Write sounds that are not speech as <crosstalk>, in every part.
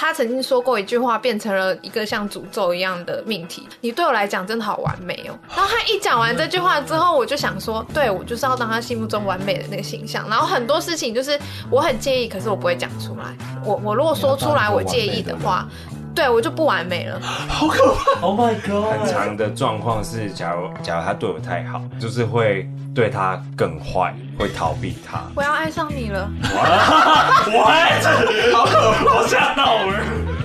他曾经说过一句话，变成了一个像诅咒一样的命题。你对我来讲真的好完美哦。<sighs> 然后他一讲完这句话之后，我就想说，对，我就是要当他心目中完美的那个形象。然后很多事情就是我很介意，可是我不会讲出来。我我如果说出来我介意的话，对我就不完美了。好可怕！Oh my god！很长的状况是，假如假如他对我太好，就是会对他更坏，会逃避他。我要爱上你了。<laughs> 我爱好可怕！吓到我了。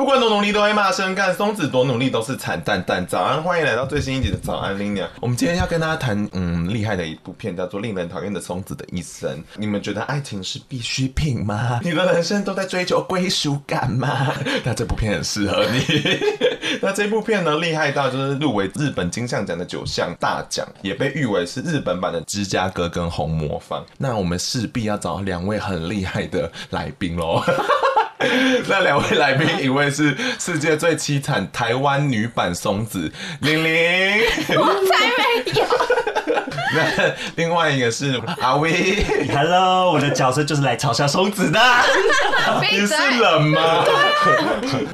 不管多努力都会骂声干，松子多努力都是惨蛋蛋。早安，欢迎来到最新一集的早安拎娘。我们今天要跟大家谈，嗯，厉害的一部片，叫做《令人讨厌的松子的一生》。你们觉得爱情是必需品吗？你的人生都在追求归属感吗？那这部片很适合你。<laughs> 那这部片呢，厉害到就是入围日本金像奖的九项大奖，也被誉为是日本版的芝加哥跟红魔方。那我们势必要找两位很厉害的来宾喽。<laughs> 那两位来宾，一位是世界最凄惨台湾女版松子玲玲，我才没有。那 <laughs> 另外一个是阿威，Hello，我的角色就是来嘲笑松子的。<laughs> 你是冷吗？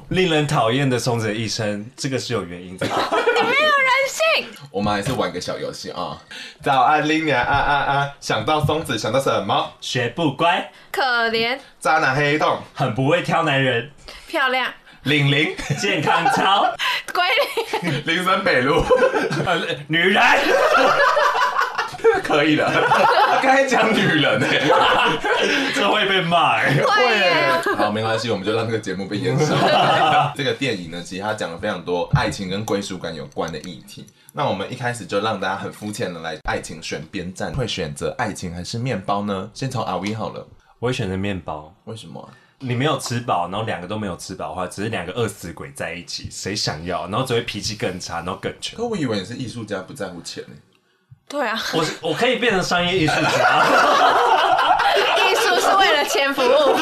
令人讨厌的松子的一生，这个是有原因的。<laughs> 你没有人性。我们还是玩个小游戏啊。早安，林娘啊啊啊！想到松子，想到什么？学不乖，可怜，渣男黑洞，很不会挑男人，漂亮，玲玲，健康操，归零，林森北路，女人。可以的，他刚才讲女人呢，这会被骂，会。好，没关系，我们就让这个节目被延伸。这个电影呢，其实它讲了非常多爱情跟归属感有关的议题。那我们一开始就让大家很肤浅的来爱情选边站，会选择爱情还是面包呢？先从阿威好了，我会选择面包。为什么？你没有吃饱，然后两个都没有吃饱的话，只是两个饿死鬼在一起，谁想要？然后只会脾气更差，然后更穷。可我以为你是艺术家，不在乎钱呢。对啊，我我可以变成商业艺术家，艺术是为了钱服务。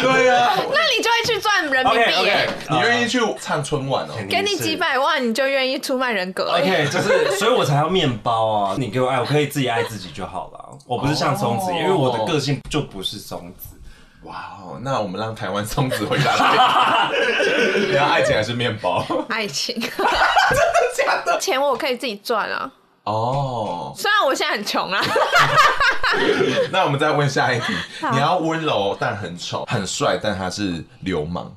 对啊，那你就会去赚人民币。Okay, okay. 你愿意去唱春晚哦？给你几百万，你就愿意出卖人格？OK，就是，所以我才要面包啊！你给我爱，我可以自己爱自己就好了。我不是像松子，oh. 因为我的个性就不是松子。哇哦，那我们让台湾松子回答。<laughs> 你要爱情还是面包？爱情。<laughs> 真的假的？钱我可以自己赚啊。哦，oh. 虽然我现在很穷啊。<laughs> 那我们再问下一题，你要温柔但很丑，很帅但他是流氓。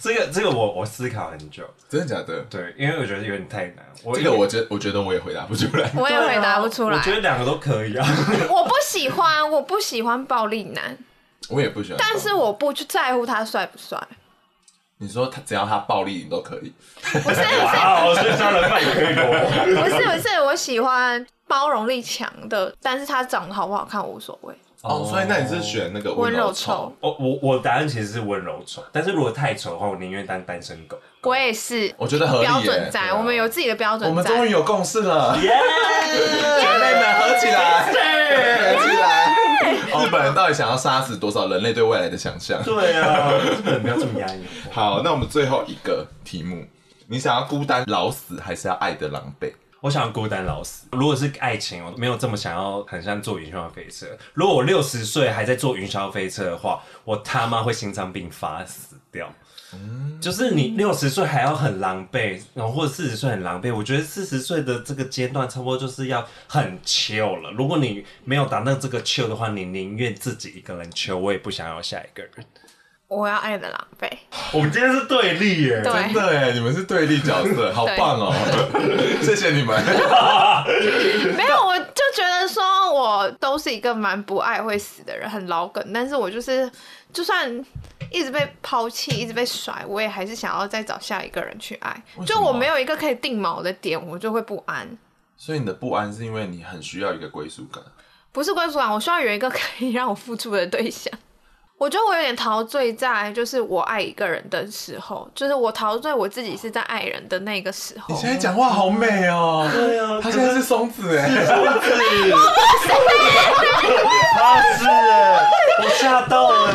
这个这个我我思考很久，真的假的？对，因为我觉得有点太难。我这个我觉我觉得我也回答不出来，我也回答不出来。我觉得两个都可以啊。我不喜欢，我不喜欢暴力男。我也不喜欢，但是我不去在乎他帅不帅。你说他只要他暴力，你都可以。不是，不是，所以杀人犯也可以哦。不是，不是，我喜欢包容力强的，但是他长得好不好看无所谓。哦，所以那你是选那个温柔丑？我我我答案其实是温柔丑，但是如果太丑的话，我宁愿当单身狗。我也是，我觉得合理。标准在，我们有自己的标准。我们终于有共识了，耶！<laughs> 姐妹们合起来，合起来。<laughs> <laughs> 日本人到底想要杀死多少人类？对未来的想象？对啊，日本人不要这么压抑。<laughs> 好，那我们最后一个题目，你想要孤单老死，还是要爱的狼狈？我想要孤单老死。如果是爱情，我没有这么想要，很像坐云霄飞车。如果我六十岁还在坐云霄飞车的话，我他妈会心脏病发死掉。嗯，就是你六十岁还要很狼狈，然后或者四十岁很狼狈，我觉得四十岁的这个阶段差不多就是要很 chill 了。如果你没有达到这个 chill 的话，你宁愿自己一个人 chill，我也不想要下一个人。我要爱的狼狈。我们今天是对立耶，对真的哎，你们是对立角色，好棒哦！<laughs> 谢谢你们。<laughs> 没有，我就觉得说我都是一个蛮不爱会死的人，很老梗。但是我就是，就算一直被抛弃，一直被甩，我也还是想要再找下一个人去爱。就我没有一个可以定锚的点，我就会不安。所以你的不安是因为你很需要一个归属感，不是归属感，我需要有一个可以让我付出的对象。我觉得我有点陶醉在，就是我爱一个人的时候，就是我陶醉我自己是在爱人的那个时候。你现在讲话好美哦！对啊，他现在是松子哎，松子，<laughs> 他是，我吓到了，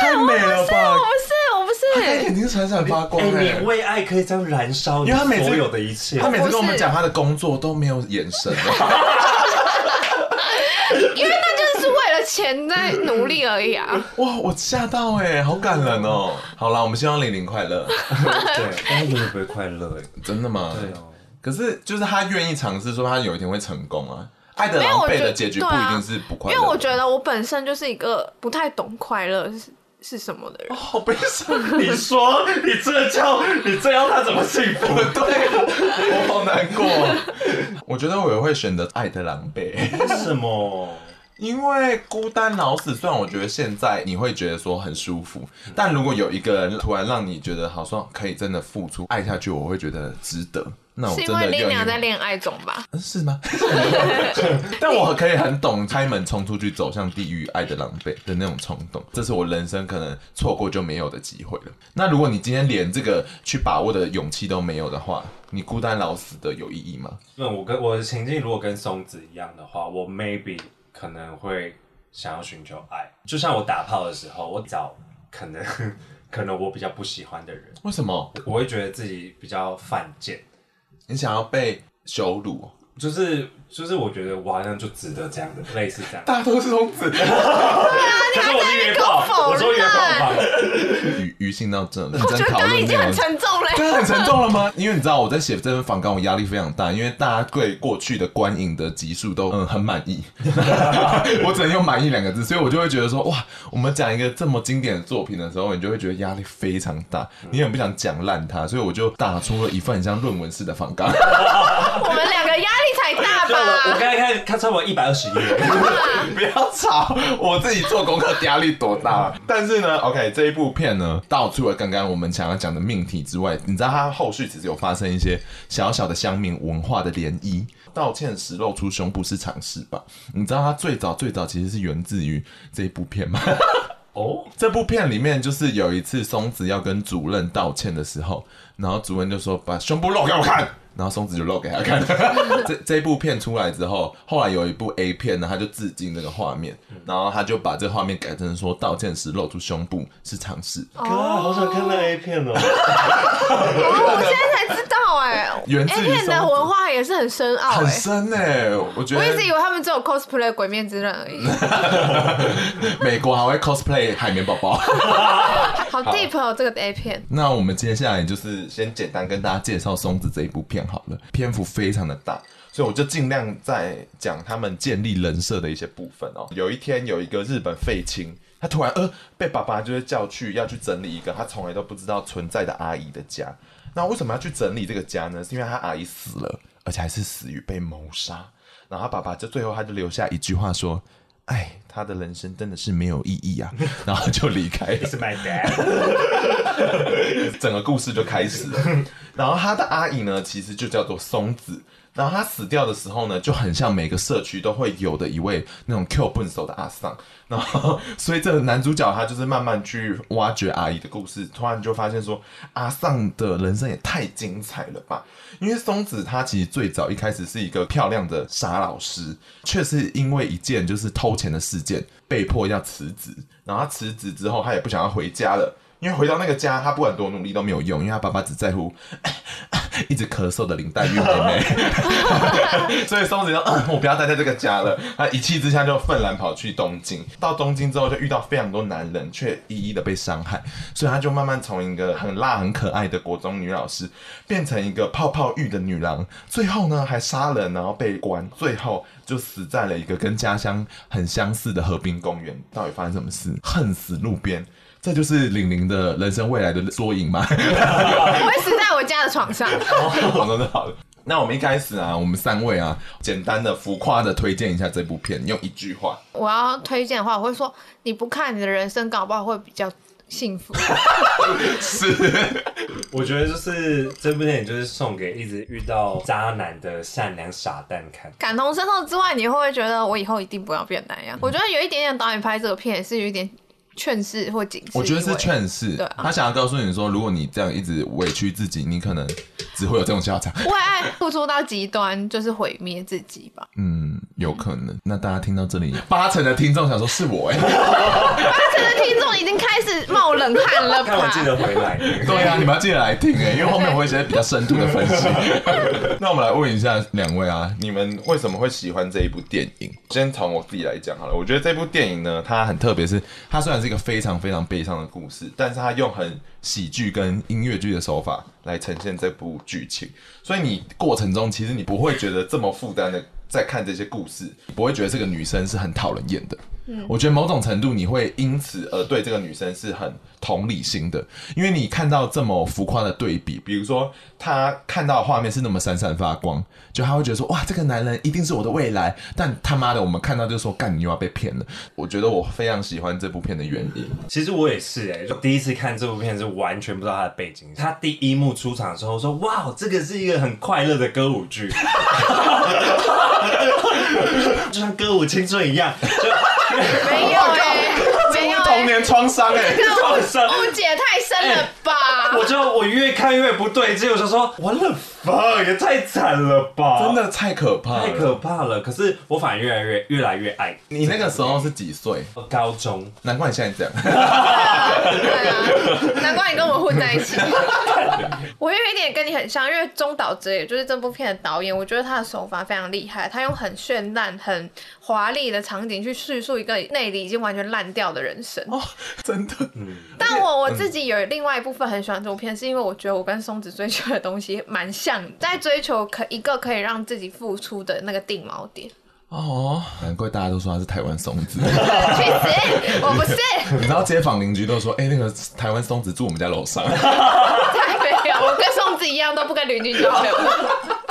太美了吧！我不是，我不是，眼睛闪闪发光哎！你为爱可以这样燃烧，因为他每次所有的一切，他每次跟我们讲他的工作都没有眼神。<laughs> 钱在努力而已啊！<laughs> 哇，我吓到哎，好感人哦！<laughs> 好啦，我们希望玲玲快乐。<laughs> 对，但是永远不会快乐哎，真的吗？对哦。可是就是他愿意尝试，说他有一天会成功啊！爱的狼狈的结局不一定是不快乐，因为我觉得我本身就是一个不太懂快乐是是什么的人。好悲伤！你说你这叫你这样他怎么幸福？对，我好难过。我觉得我也会选择爱的狼狈。为什么？因为孤单老死，虽然我觉得现在你会觉得说很舒服，但如果有一个人突然让你觉得好像可以真的付出爱下去，我会觉得值得。那我真的是因为 Linia 在恋爱中吧？是吗？<laughs> 但我可以很懂开门冲出去走向地狱爱的狼狈的那种冲动，这是我人生可能错过就没有的机会了。那如果你今天连这个去把握的勇气都没有的话，你孤单老死的有意义吗？那我跟我的情境如果跟松子一样的话，我 maybe。可能会想要寻求爱，就像我打炮的时候，我找可能 <laughs> 可能我比较不喜欢的人。为什么？我会觉得自己比较犯贱。你想要被羞辱？就是就是，我觉得我好像就值得这样的，类似这样。大都是松子。<laughs> 对啊，你还在约炮？我说约炮。<laughs> 语语性到这，我觉得刚刚已经很沉重了。真的很沉重了吗？<laughs> 因为你知道我在写这份访纲，我压力非常大，因为大家对过去的观影的集数都嗯很满意，我只能用满意两个字，所以我就会觉得说哇，我们讲一个这么经典的作品的时候，你就会觉得压力非常大，你很不想讲烂它，所以我就打出了一份很像论文式的访纲。我们两个压力我刚才看看差不多一百二十页，<laughs> 不要吵，我自己做功课压力多大。但是呢，OK，这一部片呢，道出了刚刚我们想要讲的命题之外，你知道它后续其实有发生一些小小的乡民文化的涟漪。道歉时露出胸部是常识吧？你知道它最早最早其实是源自于这一部片吗？哦，<laughs> 这部片里面就是有一次松子要跟主任道歉的时候，然后主任就说把胸部露给我看。然后松子就露给他看。<laughs> 这这部片出来之后，后来有一部 A 片呢，他就致敬这个画面，然后他就把这画面改成说道歉时露出胸部是尝试。哥，好想看那 A 片哦！我现在才知道哎，A 片的文化也是很深奥，<laughs> 很深哎。我觉得我一直以为他们只有 cosplay 鬼面之刃而已。<laughs> 美国还会 cosplay 海绵宝宝，好 deep 哦，这个 A 片。那我们接下来就是先简单跟大家介绍松子这一部片。好了，篇幅非常的大，所以我就尽量在讲他们建立人设的一些部分哦。有一天，有一个日本废青，他突然呃被爸爸就是叫去要去整理一个他从来都不知道存在的阿姨的家。那为什么要去整理这个家呢？是因为他阿姨死了，而且还是死于被谋杀。然后他爸爸就最后他就留下一句话说：“哎，他的人生真的是没有意义啊。”然后就离开了。It's my dad. <laughs> 整个故事就开始了。然后他的阿姨呢，其实就叫做松子。然后他死掉的时候呢，就很像每个社区都会有的一位那种 Q 笨手的阿桑。然后，所以这个男主角他就是慢慢去挖掘阿姨的故事，突然就发现说，阿桑的人生也太精彩了吧！因为松子他其实最早一开始是一个漂亮的傻老师，却是因为一件就是偷钱的事件被迫要辞职。然后他辞职之后，他也不想要回家了。因为回到那个家，他不管多努力都没有用，因为他爸爸只在乎一直咳嗽的林黛玉妹妹，<laughs> 所以松子说、：“我不要待在这个家了。”他一气之下就愤然跑去东京。到东京之后，就遇到非常多男人，却一一的被伤害，所以他就慢慢从一个很辣、很可爱的国中女老师，变成一个泡泡浴的女郎。最后呢，还杀人，然后被关，最后就死在了一个跟家乡很相似的河滨公园。到底发生什么事？恨死路边。这就是玲玲的人生未来的缩影吗？我会死在我家的床上。<laughs> 好的，好的。那我们一开始啊，我们三位啊，简单的浮夸的推荐一下这部片，用一句话。我要推荐的话，我会说：你不看，你的人生搞不好会比较幸福。<laughs> 是，我觉得就是这部电影就是送给一直遇到渣男的善良傻蛋看。感同身受之外，你会不会觉得我以后一定不要变那样？我觉得有一点点导演拍这个片也是有一点。劝世或警示，我觉得是劝世。对啊，他想要告诉你说，如果你这样一直委屈自己，你可能只会有这种下场。为爱付出到极端，就是毁灭自己吧？嗯，有可能。那大家听到这里，八成的听众想说是我哎，八成的听众已经开始冒冷汗了吧？看我记得回来。对啊，你们要记得来听哎，因为后面我会一些比较深度的分析。<laughs> <laughs> 那我们来问一下两位啊，你们为什么会喜欢这一部电影？先从我自己来讲好了。我觉得这部电影呢，它很特别，是它虽然是。一个非常非常悲伤的故事，但是他用很喜剧跟音乐剧的手法来呈现这部剧情，所以你过程中其实你不会觉得这么负担的在看这些故事，不会觉得这个女生是很讨人厌的。嗯，我觉得某种程度你会因此而对这个女生是很同理心的，因为你看到这么浮夸的对比，比如说她看到的画面是那么闪闪发光，就她会觉得说哇，这个男人一定是我的未来，但他妈的我们看到就说干，你又要被骗了。我觉得我非常喜欢这部片的原因，其实我也是哎、欸，就第一次看这部片是完全不知道它的背景，他第一幕出场的时候说哇，这个是一个很快乐的歌舞剧，<laughs> <laughs> 就像歌舞青春一样，就。Veía 年创伤哎，<laughs> 创伤误解太深了吧？欸、我就我越看越不对劲，我就说完了。啊，也太惨了吧！真的太可怕，太可怕了。可是我反而越来越越来越爱。你那个时候是几岁？高中。难怪你现在这样。对啊，<laughs> 难怪你跟我混在一起。<laughs> 我有一点跟你很像，因为中岛哲也就是这部片的导演，我觉得他的手法非常厉害。他用很绚烂、很华丽的场景去叙述一个内里已经完全烂掉的人生。哦，<laughs> 真的。嗯。但我我自己有另外一部分很喜欢这部片，是因为我觉得我跟松子追求的东西蛮像。在追求可一个可以让自己付出的那个定锚点哦，难怪大家都说他是台湾松子。<laughs> 其实我不是，你知道街坊邻居都说，哎、欸，那个台湾松子住我们家楼上。<laughs> 太没有，我跟松子一样，都不跟邻居交流。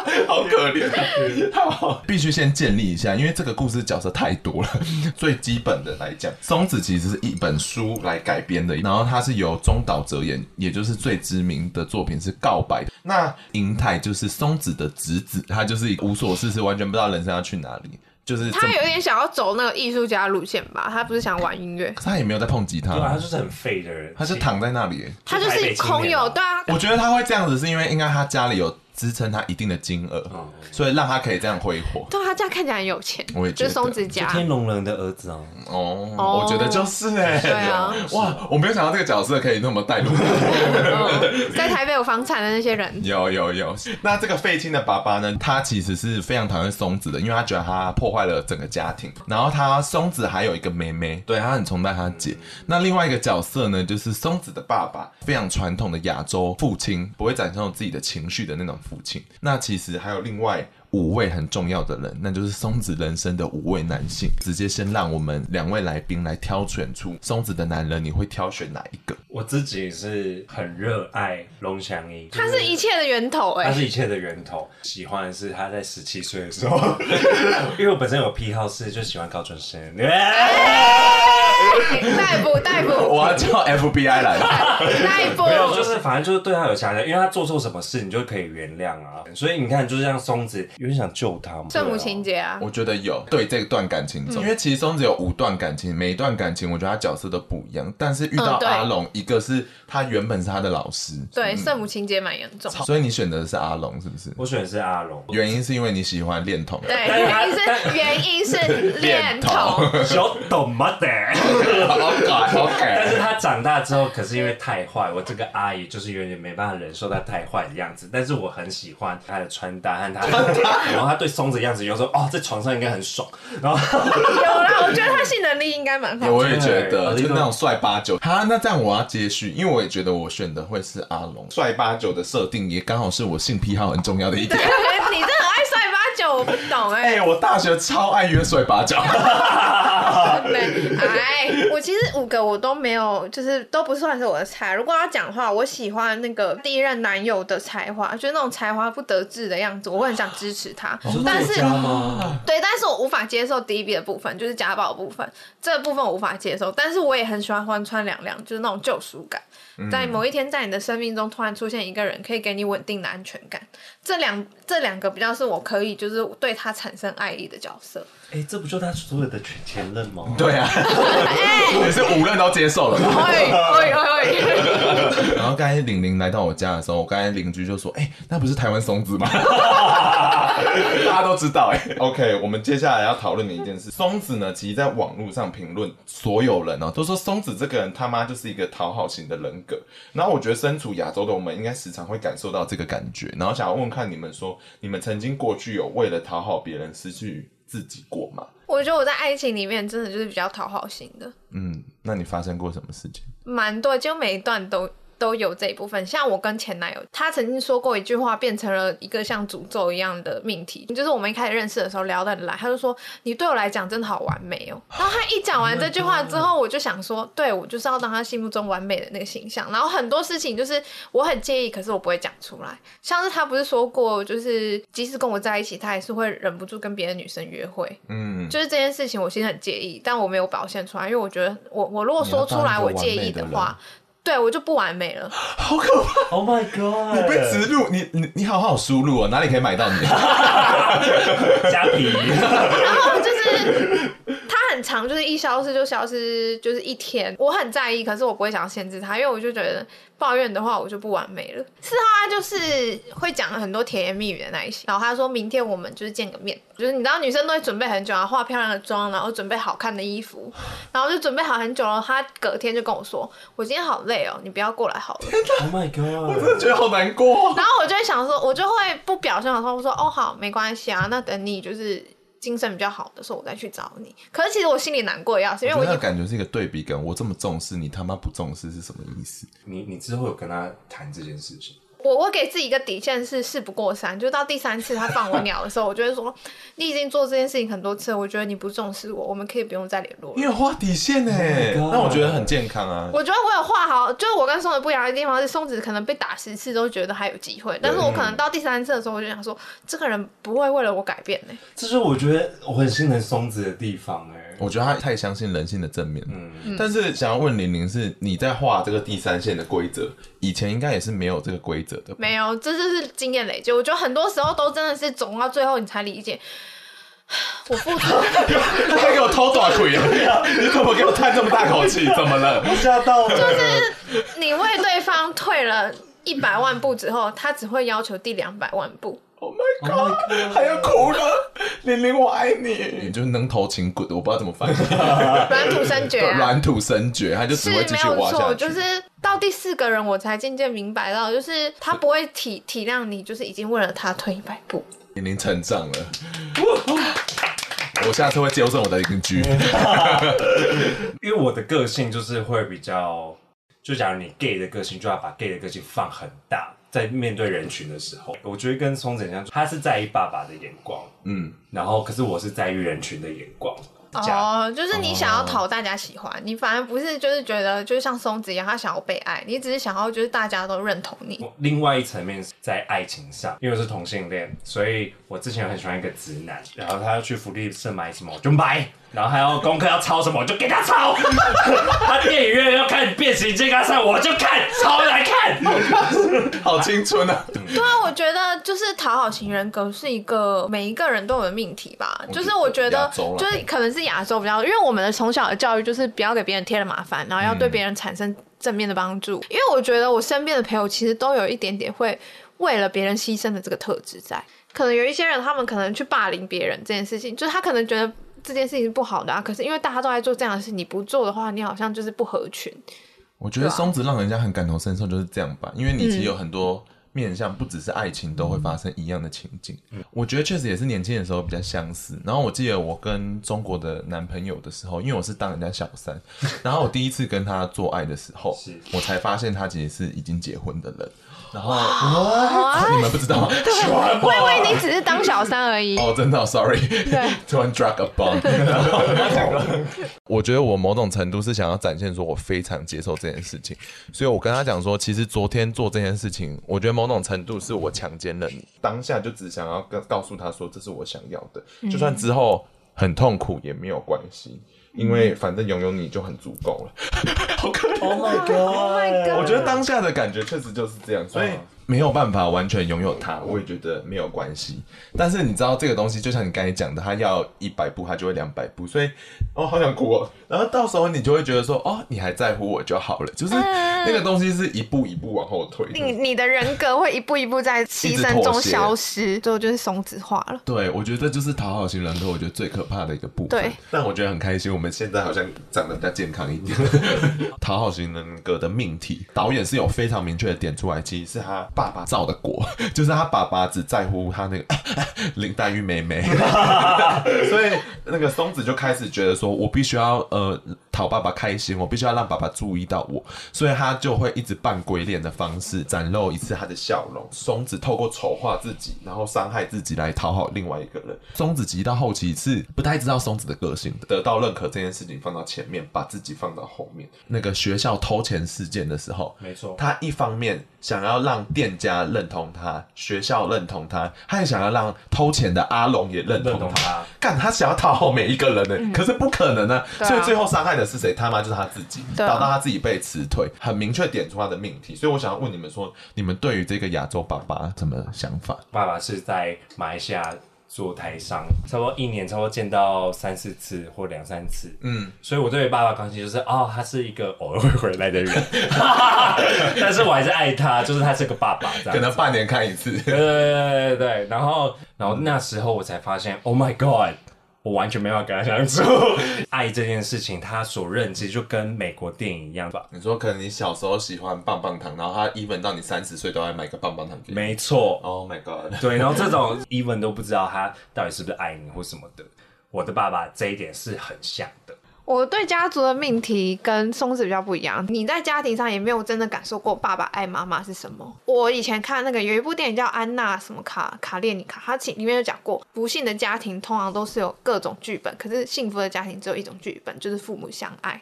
<laughs> 好可怜，<laughs> 好，必须先建立一下，因为这个故事角色太多了。<laughs> 最基本的来讲，松子其实是一本书来改编的，然后它是由中岛哲也，也就是最知名的作品是《告白》。那银太就是松子的侄子，他就是无所事事，完全不知道人生要去哪里。就是他有点想要走那个艺术家路线吧，他不是想玩音乐，可是他也没有在碰吉他，对啊，他就是很废的人，他是躺在那里，他就是空有，对啊，我觉得他会这样子是因为应该他家里有。支撑他一定的金额，所以让他可以这样挥霍。对，他这样看起来很有钱，我也觉得。就松子家天龙人的儿子哦。哦，我觉得就是哎。对啊。<laughs> 哇，我没有想到这个角色可以那么带入。<laughs> 在台北有房产的那些人。有有有。那这个废青的爸爸呢？他其实是非常讨厌松子的，因为他觉得他破坏了整个家庭。然后他松子还有一个妹妹，对，他很崇拜他姐。那另外一个角色呢，就是松子的爸爸，非常传统的亚洲父亲，不会展现自己的情绪的那种父亲。那其实还有另外五位很重要的人，那就是松子人生的五位男性。直接先让我们两位来宾来挑选出松子的男人，你会挑选哪一个？我自己是很热爱龙翔一，他是一切的源头哎，他是一切的源头。喜欢的是他在十七岁的时候，<laughs> 因为我本身有癖好是就喜欢高中生。逮捕逮捕，我要叫 FBI 来逮捕。没有，就是反正就是对他有强烈，因为他做错什么事，你就可以原谅啊。所以你看，就是像松子有点想救他嘛。圣母情节啊，我觉得有对这段感情中，因为其实松子有五段感情，每一段感情我觉得他角色都不一样。但是遇到阿龙，一个是他原本是他的老师，对圣母情节蛮严重。所以你选择的是阿龙是不是？我选的是阿龙，原因是因为你喜欢恋童。对，原因是原因是 <laughs> 恋童，<laughs> 小懂吗的？OK，OK。<laughs> 但是他长大之后，可是因为太坏，我这个阿姨就是有点没办法忍受他太坏的样子。但是我很喜欢他的穿搭和他的，然后他对松子的样子，有时候哦，在床上应该很爽。然后 <laughs> 有啦，我觉得他性能力应该蛮好。我也觉得，就是那种帅八九。好，那这样我要接续，因为我也觉得我选的会是阿龙，帅八九的设定也刚好是我性癖好很重要的一点。你真我不懂哎、哎、我大学超爱约水八角。对，哎，我其实五个我都没有，就是都不算是我的菜。如果要讲话，我喜欢那个第一任男友的才华，就是那种才华不得志的样子，我会很想支持他。但是，对，但是我无法接受第一笔的部分，就是家暴部分，这个部分我无法接受。但是我也很喜欢欢穿凉凉，就是那种救赎感。在某一天，在你的生命中突然出现一个人，可以给你稳定的安全感。这两这两个比较是我可以就是对他产生爱意的角色。哎、欸，这不就他所有的前前任吗？对啊，也是五任都接受了。会会会。<laughs> 然后刚才玲玲来到我家的时候，我刚才邻居就说：“哎、欸，那不是台湾松子吗？” <laughs> 大家都知道哎、欸。OK，我们接下来要讨论的一件事，松子呢，其实在网络上评论，所有人哦、喔、都说松子这个人他妈就是一个讨好型的人格。然后我觉得身处亚洲的我们，应该时常会感受到这个感觉。然后想要问看你们说，你们曾经过去有为了讨好别人失去自己过吗？我觉得我在爱情里面真的就是比较讨好型的。嗯，那你发生过什么事情？蛮多，就每一段都。都有这一部分，像我跟前男友，他曾经说过一句话，变成了一个像诅咒一样的命题。就是我们一开始认识的时候聊得来，他就说你对我来讲真的好完美哦。<laughs> 然后他一讲完这句话之后，我就想说，对，我就是要当他心目中完美的那个形象。然后很多事情就是我很介意，可是我不会讲出来。像是他不是说过，就是即使跟我在一起，他还是会忍不住跟别的女生约会。嗯，就是这件事情我其实很介意，但我没有表现出来，因为我觉得我我如果说出来我介意的话。对，我就不完美了，好可怕！Oh my god！你被植入，你你你好好输入啊，哪里可以买到你？<laughs> 虾皮。<laughs> 然后就是他很长，就是一消失就消失，就是一天。我很在意，可是我不会想要限制他，因为我就觉得。抱怨的话，我就不完美了。是他就是会讲很多甜言蜜语的那一些。然后他说明天我们就是见个面，就是你知道女生都会准备很久啊，化漂亮的妆，然后准备好看的衣服，然后就准备好很久了。他隔天就跟我说：“我今天好累哦，你不要过来好了。<laughs> ” Oh my god！我真的觉得好难过。然后我就会想说，我就会不表现的时候，我说：“哦，好，没关系啊，那等你就是。”精神比较好的时候，我再去找你。可是其实我心里难过的要死，因为我那感觉是一个对比感。我这么重视你，他妈不重视是什么意思？你你之后有跟他谈这件事情？我我给自己一个底线是事不过三，就到第三次他放我鸟的时候，我就会说，你已经做这件事情很多次，我觉得你不重视我，我们可以不用再联络了。你有画底线呢？那我觉得很健康啊。我觉得我有画好，就是我跟松子不一样的地方是，松子可能被打十次都觉得还有机会，但是我可能到第三次的时候，我就想说，这个人不会为了我改变呢。这是我觉得我很心疼松子的地方哎。我觉得他太相信人性的正面。嗯，但是想要问玲玲，是你在画这个第三线的规则，以前应该也是没有这个规则的。没有，这就是经验累积。我觉得很多时候都真的是走到最后你才理解，<sighs> 我付出。<laughs> 他在给我偷短腿啊！<laughs> 你怎么给我叹这么大口气？<laughs> 怎么了？我吓到了。就是你为对方退了一百万步之后，他只会要求第两百万步。Oh my god！, oh my god 还要哭了，玲玲我爱你。你就是能头轻滚的，我不知道怎么翻译。软土生绝、啊，软土生绝，他就只会继续挖下去。没有错，就是到第四个人，我才渐渐明白到，就是他不会体体谅你，就是已经为了他退一百步。玲玲成长了，我下次会纠正我的邻居。因为我的个性就是会比较，就假如你 gay 的个性，就要把 gay 的个性放很大。在面对人群的时候，我觉得跟松子一样，他是在意爸爸的眼光，嗯，然后可是我是在意人群的眼光。哦，就是你想要讨大家喜欢，哦、你反而不是就是觉得就是像松子一样，他想要被爱，你只是想要就是大家都认同你。另外一层面是在爱情上，因为我是同性恋，所以我之前很喜欢一个直男，然后他要去福利社买什么我就买。然后还要功课要抄什么，我就给他抄。<laughs> 他电影院要看变形金刚三，我就看，抄来看。<laughs> 好青春啊！对啊，我觉得就是讨好型人格是一个每一个人都有的命题吧。就是我觉得，就是可能是亚洲比较，因为我们的从小的教育就是不要给别人添了麻烦，然后要对别人产生正面的帮助。因为我觉得我身边的朋友其实都有一点点会为了别人牺牲的这个特质在。可能有一些人，他们可能去霸凌别人这件事情，就是他可能觉得。这件事情是不好的啊，可是因为大家都在做这样的事，你不做的话，你好像就是不合群。我觉得松子让人家很感同身受，就是这样吧，因为你其实有很多面向，不只是爱情，都会发生一样的情景。嗯、我觉得确实也是年轻的时候比较相似。然后我记得我跟中国的男朋友的时候，因为我是当人家小三，然后我第一次跟他做爱的时候，<laughs> 是我才发现他其实是已经结婚的人。然后哇，你们不知道，对，我以为你只是当小三而已。哦，真的，sorry，对，<laughs> 突然 drag a bomb。<laughs> 我觉得我某种程度是想要展现说我非常接受这件事情，所以我跟他讲说，其实昨天做这件事情，我觉得某种程度是我强奸了你。当下就只想要告告诉他说，这是我想要的，就算之后很痛苦也没有关系。因为反正拥有你就很足够了，<laughs> 好可怜。Oh my god！Oh my god！我觉得当下的感觉确实就是这样，所以。没有办法完全拥有它，我也觉得没有关系。但是你知道这个东西，就像你刚才讲的，它要一百步，它就会两百步。所以，哦，好想哭哦。然后到时候你就会觉得说，哦，你还在乎我就好了。就是那个东西是一步一步往后退。你你的人格会一步一步在牺牲中消失，最后就是松子化了。对，我觉得就是讨好型人格，我觉得最可怕的一个部分。对，但我觉得很开心，我们现在好像长得比较健康一点。<laughs> 讨好型人格的命题，导演是有非常明确的点出来，其实是他。爸爸造的果，<laughs> 就是他爸爸只在乎他那个 <laughs> 林黛玉妹妹，<laughs> 所以那个松子就开始觉得说，我必须要呃讨爸爸开心，我必须要让爸爸注意到我，所以他就会一直扮鬼脸的方式展露一次他的笑容。松子透过丑化自己，然后伤害自己来讨好另外一个人。松子急到后期是不太知道松子的个性的，得到认可这件事情放到前面，把自己放到后面。那个学校偷钱事件的时候，没错，他一方面想要让店。家认同他，学校认同他，他也想要让偷钱的阿龙也认同他。干，他想要讨好每一个人呢，嗯、可是不可能呢、啊。啊、所以最后伤害的是谁？他妈就是他自己，导到他自己被辞退。很明确点出他的命题。所以我想要问你们说，你们对于这个亚洲爸爸怎么想法？爸爸是在马来西亚。做台商，差不多一年，差不多见到三四次或两三次。嗯，所以我对爸爸关系就是，哦，他是一个偶尔会回来的人，<laughs> 但是我还是爱他，就是他是个爸爸这样。可能半年看一次。对对对对对，然后然后那时候我才发现，Oh my God！我完全没办法跟他相处。<laughs> 爱这件事情，他所认知就跟美国电影一样吧。你说，可能你小时候喜欢棒棒糖，然后他 even 到你三十岁都要买个棒棒糖给你。没错。Oh my god。对，然后这种 even 都不知道他到底是不是爱你或什么的。我的爸爸这一点是很像的。我对家族的命题跟松子比较不一样。你在家庭上也没有真的感受过爸爸爱妈妈是什么。我以前看那个有一部电影叫《安娜什么卡卡列尼卡》，它里面有讲过，不幸的家庭通常都是有各种剧本，可是幸福的家庭只有一种剧本，就是父母相爱。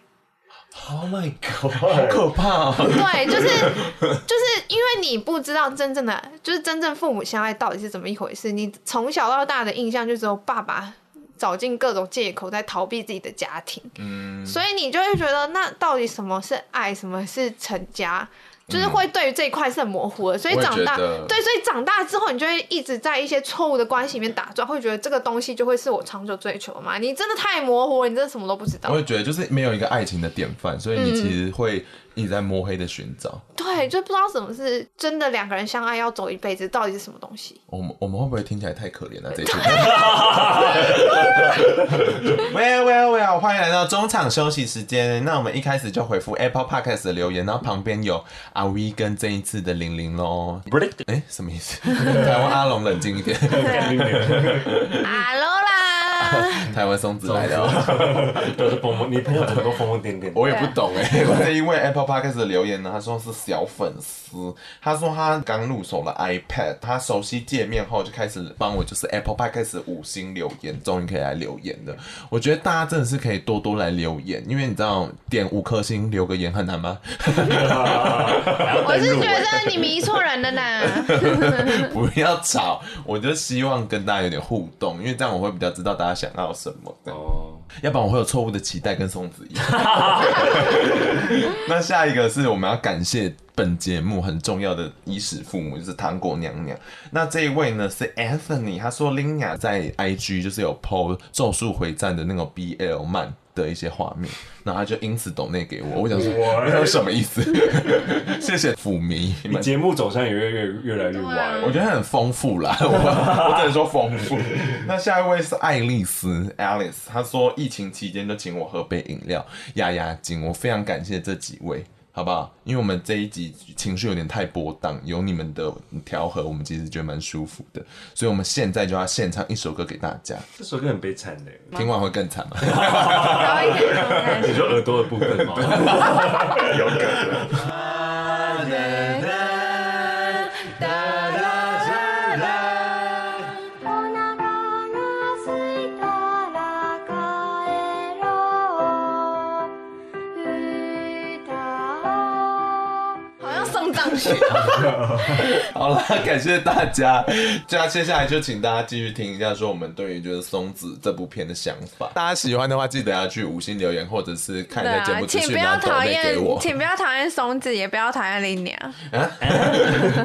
Oh my god，好可怕哦！对，就是 <laughs> 就是因为你不知道真正的就是真正父母相爱到底是怎么一回事，你从小到大的印象就只有爸爸。找尽各种借口在逃避自己的家庭，嗯，所以你就会觉得，那到底什么是爱，什么是成家，就是会对于这一块是很模糊的。所以长大，对，所以长大之后，你就会一直在一些错误的关系里面打转，会觉得这个东西就会是我长久追求嘛？你真的太模糊了，你真的什么都不知道。我会觉得就是没有一个爱情的典范，所以你其实会。一直在摸黑的寻找，对，就不知道什么是真的两个人相爱要走一辈子，到底是什么东西？我们我们会不会听起来太可怜了？这一次，<laughs> Well Well Well，欢迎来到中场休息时间。那我们一开始就回复 Apple Podcast 的留言，然后旁边有阿 V 跟这一次的玲玲喽。哎、欸，什么意思？<laughs> 台湾阿龙冷静一点。<laughs> 啦。<laughs> 台湾松子来的，<laughs> 都是疯疯，你朋友怎么都疯疯癫癫？<laughs> 我也不懂哎。这一位 Apple Podcast 的留言呢，他说是小粉丝，他说他刚入手了 iPad，他熟悉界面后就开始帮我就是 Apple Podcast 五星留言，终于可以来留言了。我觉得大家真的是可以多多来留言，因为你知道点五颗星留个言很难吗？我是觉得你迷错人了呢。不要吵，我就希望跟大家有点互动，因为这样我会比较知道大家。想要什么？哦，要不然我会有错误的期待，跟松子一样。<laughs> 那下一个是我们要感谢本节目很重要的衣食父母，就是糖果娘娘。那这一位呢是 Anthony，他说 Linya 在 IG 就是有 PO 咒术回战的那个 BL 漫。的一些画面，然后他就因此懂内给我，我想说，那是什么意思？<laughs> 谢谢腐迷，你节目走向也越越越来越歪，我觉得很丰富啦，我我只能说丰富。<laughs> 那下一位是爱丽丝 Alice，她说疫情期间就请我喝杯饮料压压惊，我非常感谢这几位。好不好？因为我们这一集情绪有点太波荡，有你们的调和，我们其实觉得蛮舒服的。所以我们现在就要献唱一首歌给大家。这首歌很悲惨的，听完会更惨吗？<laughs> 高一点，<laughs> 你说耳朵的部分吗？<laughs> 有可能。<laughs> 好了，感谢大家。这样接下来就请大家继续听一下，说我们对于就是松子这部片的想法。大家喜欢的话，记得要去五星留言，或者是看一下节目资讯，然后抖内给我。请不要讨厌松子，也不要讨厌林娘。啊，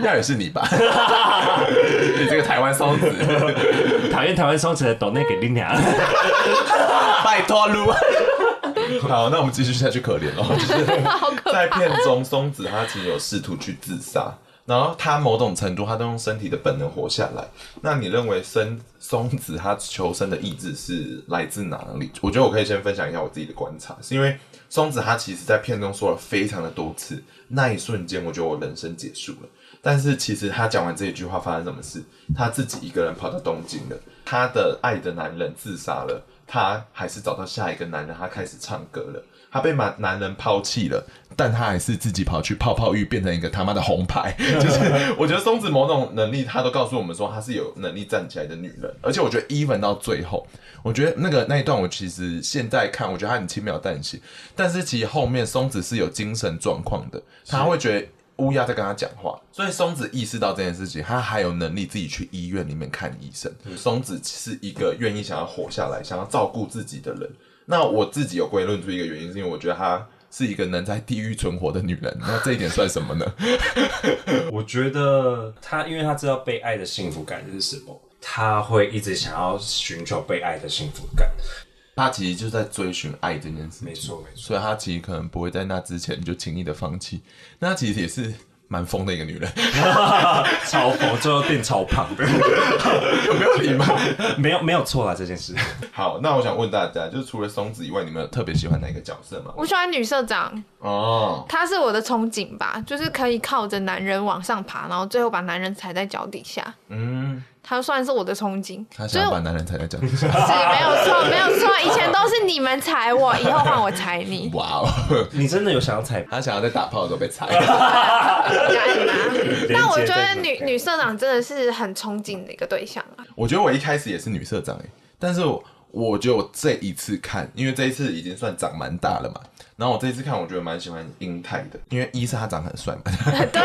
那也是你吧？你这个台湾松子，讨厌台湾松子的抖内给林娘。<laughs> 拜托噜。好，那我们继续下去。可怜哦，<laughs> 就是在片中，松子他其实有试图去自杀，然后他某种程度，他都用身体的本能活下来。那你认为生松子他求生的意志是来自哪里？我觉得我可以先分享一下我自己的观察，是因为松子他其实在片中说了非常的多次，那一瞬间我觉得我人生结束了。但是其实他讲完这一句话，发生什么事？他自己一个人跑到东京了，他的爱的男人自杀了。他还是找到下一个男人，他开始唱歌了。他被男男人抛弃了，但他还是自己跑去泡泡浴，变成一个他妈的红牌。<laughs> 就是我觉得松子某种能力，他都告诉我们说她是有能力站起来的女人。而且我觉得 even 到最后，我觉得那个那一段我其实现在看，我觉得他很轻描淡写。但是其实后面松子是有精神状况的，她会觉得。乌鸦在跟他讲话，所以松子意识到这件事情，他还有能力自己去医院里面看医生。嗯、松子是一个愿意想要活下来、想要照顾自己的人。那我自己有归论出一个原因，是因为我觉得她是一个能在地狱存活的女人。那这一点算什么呢？<laughs> 我觉得她，因为她知道被爱的幸福感是什么，她会一直想要寻求被爱的幸福感。她其实就在追寻爱这件事，没错没错，所以她其实可能不会在那之前就轻易的放弃。那他其实也是蛮疯的一个女人，<laughs> 超疯，最后变超胖的，<laughs> 有没有礼貌？没有没有错啦，这件事。好，那我想问大家，就是除了松子以外，你们有特别喜欢哪一个角色吗？我喜欢女社长哦，她是我的憧憬吧，就是可以靠着男人往上爬，然后最后把男人踩在脚底下。嗯。他算是我的憧憬，他想要把男人踩在脚底下，<laughs> 是没有错，没有错。以前都是你们踩我，以后换我踩你。哇哦，你真的有想要踩？他想要在打炮的时候被踩。<laughs> 但我觉得女女社长真的是很憧憬的一个对象啊。我觉得我一开始也是女社长哎，但是我我觉得我这一次看，因为这一次已经算长蛮大了嘛，然后我这一次看，我觉得蛮喜欢英泰的，因为一是他长得很帅嘛，<laughs> 对，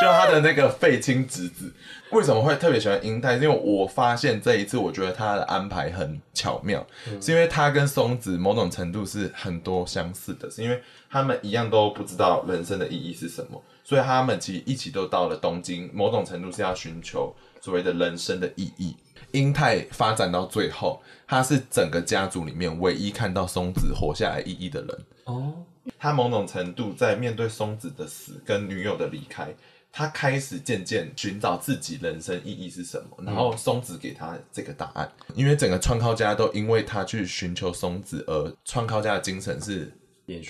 就他的那个废青侄子。为什么会特别喜欢英泰？因为我发现这一次，我觉得他的安排很巧妙，嗯、是因为他跟松子某种程度是很多相似的，是因为他们一样都不知道人生的意义是什么，所以他们其实一起都到了东京，某种程度是要寻求所谓的人生的意义。英泰发展到最后，他是整个家族里面唯一看到松子活下来意义的人。哦，他某种程度在面对松子的死跟女友的离开。他开始渐渐寻找自己人生意义是什么，然后松子给他这个答案。因为整个川靠家都因为他去寻求松子，而川靠家的精神是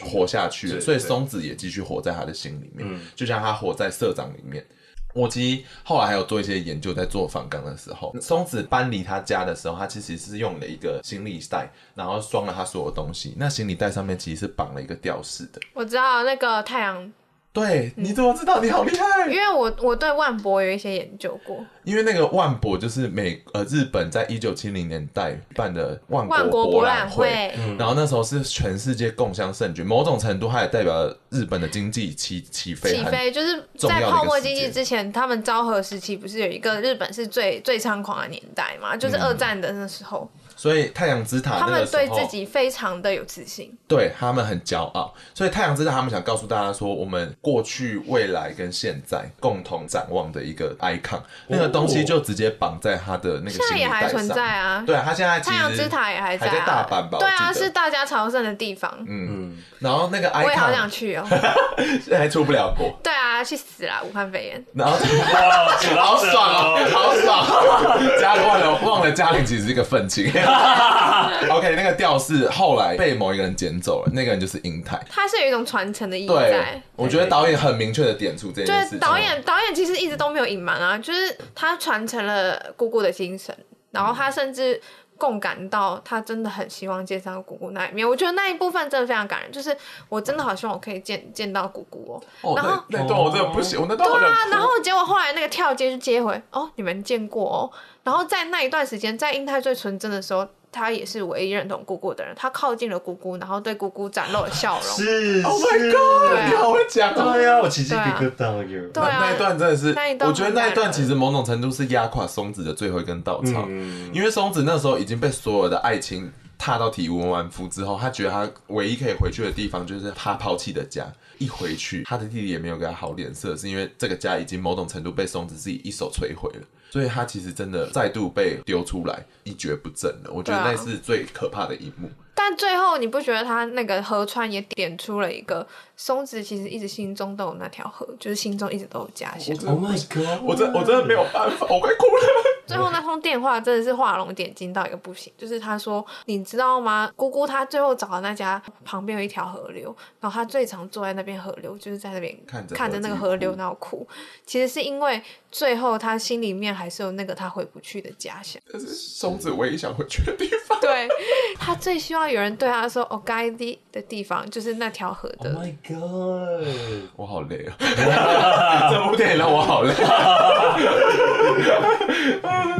活下去的，所以松子也继续活在他的心里面，就像他活在社长里面。我其实后来还有做一些研究，在做仿钢的时候，松子搬离他家的时候，他其实是用了一个行李袋，然后装了他所有东西。那行李袋上面其实是绑了一个吊饰的。我知道那个太阳。对，你怎么知道？你好厉害！因为我我对万博有一些研究过。因为那个万博就是美呃日本在一九七零年代办的万国博览会，然后那时候是全世界共襄盛举，某种程度它也代表了日本的经济起起飞。起飞就是在泡沫经济之前，他们昭和时期不是有一个日本是最最猖狂的年代嘛？就是二战的那时候。嗯所以太阳之塔，他们对自己非常的有自信，对他们很骄傲。所以太阳之塔，他们想告诉大家说，我们过去、未来跟现在共同展望的一个 icon，那个东西就直接绑在他的那个。现在也还存在啊。对啊，他现在太阳之塔也还在，还在大阪吧？对啊，是大家朝圣的地方。嗯嗯。然后那个 icon，我也好想去哦。<laughs> 现在还出不了国。对啊。啊，去死啦！武汉肺炎。然后哇，<laughs> 好爽哦，好爽！<laughs> 家里忘了忘了，家里其实是一个愤青。<laughs> OK，那个调是后来被某一个人捡走了，那个人就是英台。它是有一种传承的意义对在。，我觉得导演很明确的点出这就件事情。是导演，导演其实一直都没有隐瞒啊，就是他传承了姑姑的精神，然后他甚至共感到他真的很希望见上姑姑那一面。我觉得那一部分真的非常感人，就是我真的好希望我可以见见到姑姑哦。哦，然后那那段我真的不行，我那段对啊，然后结果后来那个跳接就接回哦，你们见过哦。然后在那一段时间，在英泰最纯真的时候，他也是唯一认同姑姑的人。他靠近了姑姑，然后对姑姑展露了笑容。是 Oh my god！对啊你好会讲哦。对呀，我起鸡皮疙瘩有。对啊那那一段真的是，那一段我觉得那一段其实某种程度是压垮松子的最后一根稻草，嗯因为松子那时候已经被所有的爱情踏到体无完肤之后，他觉得他唯一可以回去的地方就是他抛弃的家。一回去，他的弟弟也没有给他好脸色，是因为这个家已经某种程度被松子自己一手摧毁了，所以他其实真的再度被丢出来，一蹶不振了。我觉得那是最可怕的一幕。但最后你不觉得他那个河川也点出了一个松子其实一直心中都有那条河，就是心中一直都有家乡。Oh my god！我真我真的没有办法，我快哭了。最后那通电话真的是画龙点睛到一个不行，就是他说你知道吗？姑姑她最后找的那家旁边有一条河流，然后她最常坐在那边河流，就是在那边看着看着那个河流然后哭。其实是因为最后他心里面还是有那个他回不去的家乡。这是松子唯一想回去的地方。对他最希望有人对他说“哦，该的”的地方，就是那条河的。Oh my god！我好累啊！<laughs> 这部电影让我好累。<laughs>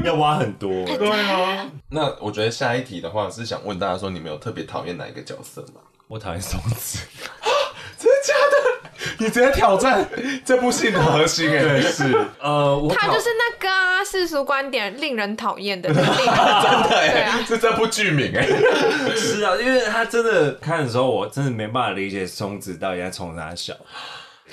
要挖很多。对啊。那我觉得下一题的话是想问大家说，你们有特别讨厌哪一个角色吗？我讨厌松子。<laughs> 真的假的？你直接挑战这部戏的核心哎、对，是。呃，我他就是那个啊，世俗观点令人讨厌的，令 <laughs> 人真的哎、对啊。是这部剧名哎、是啊，因为他真的看的时候，我真的没办法理解松子到底在冲啥小。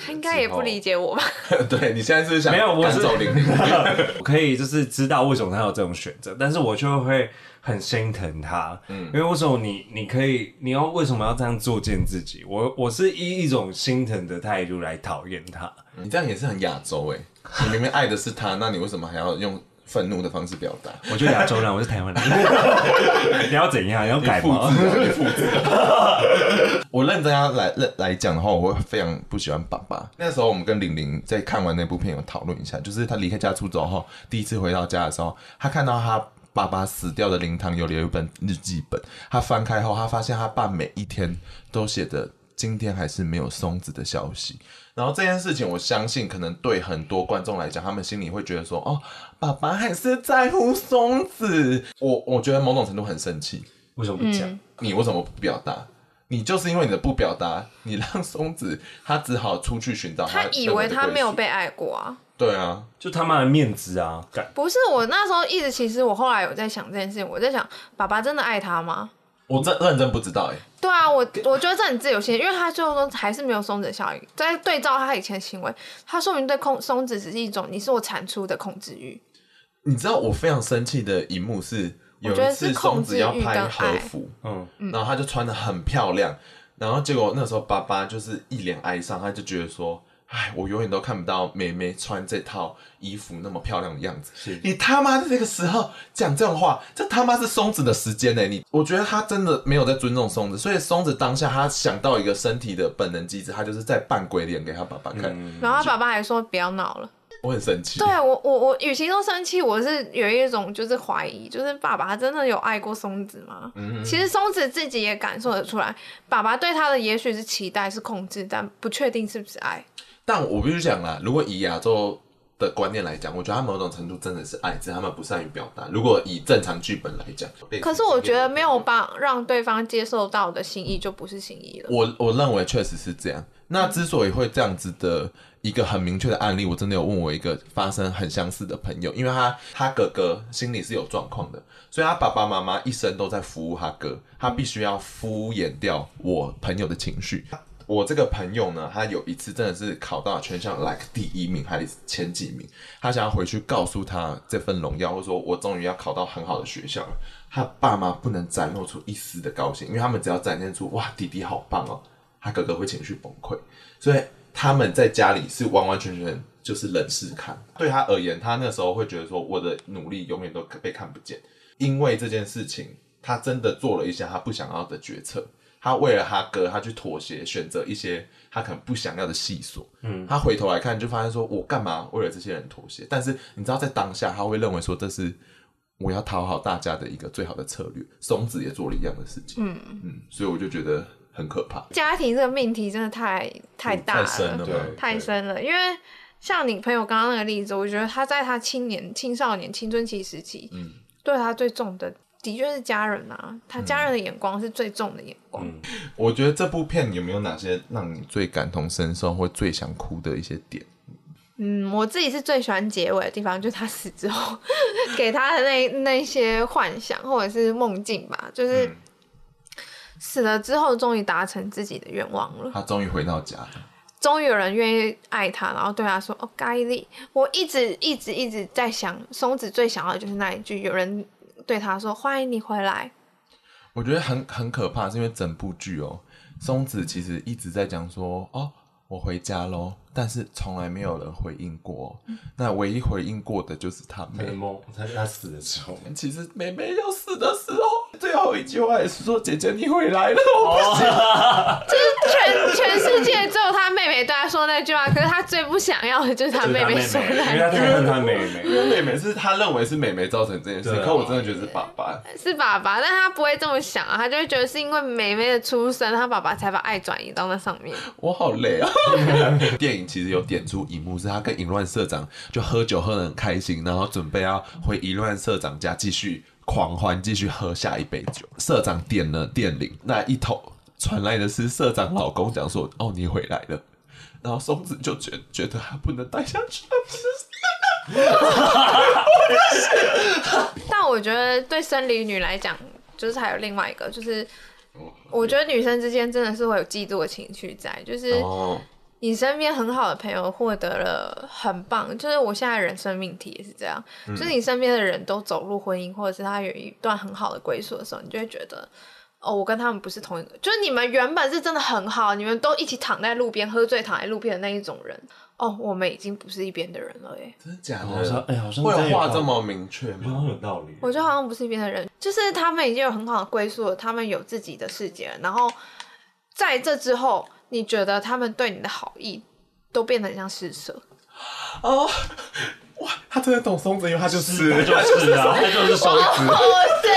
他应该也不理解我吧？<laughs> 对你现在是是想没有我是赶走玲玲？<laughs> 我可以就是知道为什么他有这种选择，但是我就会很心疼他，嗯，因为为什么你你可以你要为什么要这样作践自己？我我是以一种心疼的态度来讨厌他。你这样也是很亚洲哎、你明明爱的是他，那你为什么还要用愤怒的方式表达？我就亚洲人，我是台湾人，<laughs> 你要怎样？你要改吗？<laughs> 我认真要来来来讲的话，我会非常不喜欢爸爸。那时候我们跟玲玲在看完那部片有讨论一下，就是他离开家出走后，第一次回到家的时候，他看到他爸爸死掉的灵堂有留一本日记本，他翻开后，他发现他爸每一天都写着今天还是没有松子的消息。然后这件事情，我相信可能对很多观众来讲，他们心里会觉得说，哦，爸爸还是在乎松子。我我觉得某种程度很生气。为什么不讲？你为什么不表达？你就是因为你的不表达，你让松子他只好出去寻找他以为他没有被爱过啊。对啊，就他妈的面子啊！不是我那时候一直，其实我后来有在想这件事情，我在想，爸爸真的爱他吗？我真认真不知道哎、对啊，我我觉得这很自由心，因为他最后都还是没有松子的效应。在对照他以前的行为，他说明对控松子只是一种你是我产出的控制欲。你知道我非常生气的一幕是，有一次松子要拍和服，嗯，然后他就穿的很漂亮，然后结果那时候爸爸就是一脸哀伤，他就觉得说。哎，我永远都看不到妹妹穿这套衣服那么漂亮的样子。是你他妈的这个时候讲这种话，这他妈是松子的时间呢？你我觉得他真的没有在尊重松子，所以松子当下他想到一个身体的本能机制，他就是在扮鬼脸给他爸爸看。然后他爸爸还说不要闹了。我很生气。对我我我，与其说生气，我是有一种就是怀疑，就是爸爸他真的有爱过松子吗？嗯其实松子自己也感受得出来，爸爸对他的也许是期待是控制，但不确定是不是爱。但我必须讲啦，如果以亚洲的观念来讲，我觉得他某种程度真的是爱，只是他们不善于表达。如果以正常剧本来讲，可是我觉得没有帮让对方接受到的心意，就不是心意了。我我认为确实是这样。那之所以会这样子的一个很明确的案例，我真的有问我一个发生很相似的朋友，因为他他哥哥心里是有状况的，所以他爸爸妈妈一生都在服务他哥，他必须要敷衍掉我朋友的情绪。我这个朋友呢，他有一次真的是考到全校 like 第一名还是前几名，他想要回去告诉他这份荣耀，或者说我终于要考到很好的学校了。他爸妈不能展露出一丝的高兴，因为他们只要展现出哇弟弟好棒哦，他哥哥会情绪崩溃。所以他们在家里是完完全全就是冷视看。对他而言，他那时候会觉得说，我的努力永远都被看不见。因为这件事情，他真的做了一些他不想要的决策。他为了他哥，他去妥协，选择一些他可能不想要的细琐。嗯，他回头来看，就发现说，我干嘛为了这些人妥协？但是你知道，在当下，他会认为说，这是我要讨好大家的一个最好的策略。松子也做了一样的事情。嗯嗯，所以我就觉得很可怕。家庭这个命题真的太太大了，太深了，对，太深了。因为像你朋友刚刚那个例子，我觉得他在他青年、青少年、青春期时期，嗯，对他最重的。的确是家人啊，他家人的眼光是最重的眼光。嗯，我觉得这部片有没有哪些让你最感同身受或最想哭的一些点？嗯，我自己是最喜欢结尾的地方，就是他死之后 <laughs> 给他的那那些幻想或者是梦境吧，就是死了之后终于达成自己的愿望了。他终于回到家了，终于有人愿意爱他，然后对他说：“哦，该丽。”我一直一直一直在想，松子最想要的就是那一句，有人。对他说：“欢迎你回来。”我觉得很很可怕，是因为整部剧哦，松子其实一直在讲说：“哦，我回家喽。”但是从来没有人回应过。嗯、那唯一回应过的就是他妹妹，他他死的时候。其实妹妹要死的时候，最后一句话也是说：“姐姐你回来了。”我不行。<laughs> 就是全全世界只有他妹妹对他说那句话，可是他最不想要的就是他妹妹说的，因为他他妹妹，因为妹妹是他认为是妹妹造成这件事，可我真的觉得是爸爸，<laughs> 是爸爸，但他不会这么想啊，他就会觉得是因为妹妹的出生，他爸爸才把爱转移到那上面。我好累啊！<laughs> 电影其实有点出一幕，是他跟淫乱社长就喝酒喝的很开心，然后准备要回淫乱社长家继续狂欢，继续喝下一杯酒。社长点了电铃，那一头。传来的是社长老公讲说：“哦，你回来了。”然后松子就觉得觉得他不能待下去，<laughs> 但我觉得对生理女来讲，就是还有另外一个，就是我觉得女生之间真的是会有嫉妒的情绪在，就是你身边很好的朋友获得了很棒，就是我现在人生命题也是这样，就是你身边的人都走入婚姻，或者是他有一段很好的归宿的时候，你就会觉得。哦，我跟他们不是同一个，就是你们原本是真的很好，你们都一起躺在路边喝醉，躺在路边的那一种人。哦，我们已经不是一边的人了，哎，真的假的？好像，哎，好像会有话这么明确吗？好像有道理。我觉得好像不是一边的人，就是他们已经有很好的归宿了，他们有自己的世界了。然后在这之后，你觉得他们对你的好意都变得很像施舍。哦，哇，他真的懂松子，因为他就是，他就是啊，<laughs> 他就是松子。哇塞，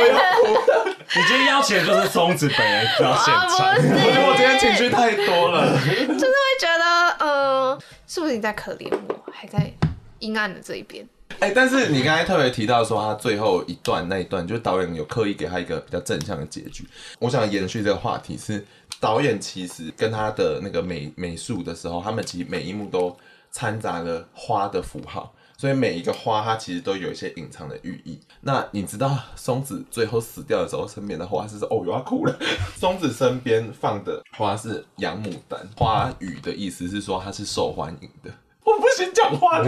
我要哭。你今天邀请的就是松子本人到现场，我觉得我今天情绪太多了，就是会觉得，嗯、呃，是不是你在可怜我，还在阴暗的这一边？哎、欸，但是你刚才特别提到说，他最后一段那一段，就是导演有刻意给他一个比较正向的结局。我想延续这个话题，是导演其实跟他的那个美美术的时候，他们其实每一幕都掺杂了花的符号。所以每一个花，它其实都有一些隐藏的寓意。那你知道松子最后死掉的时候，身边的花是说，哦，我要哭了。<laughs> 松子身边放的花是洋牡丹，花语的意思是说它是受欢迎的。我不行讲话，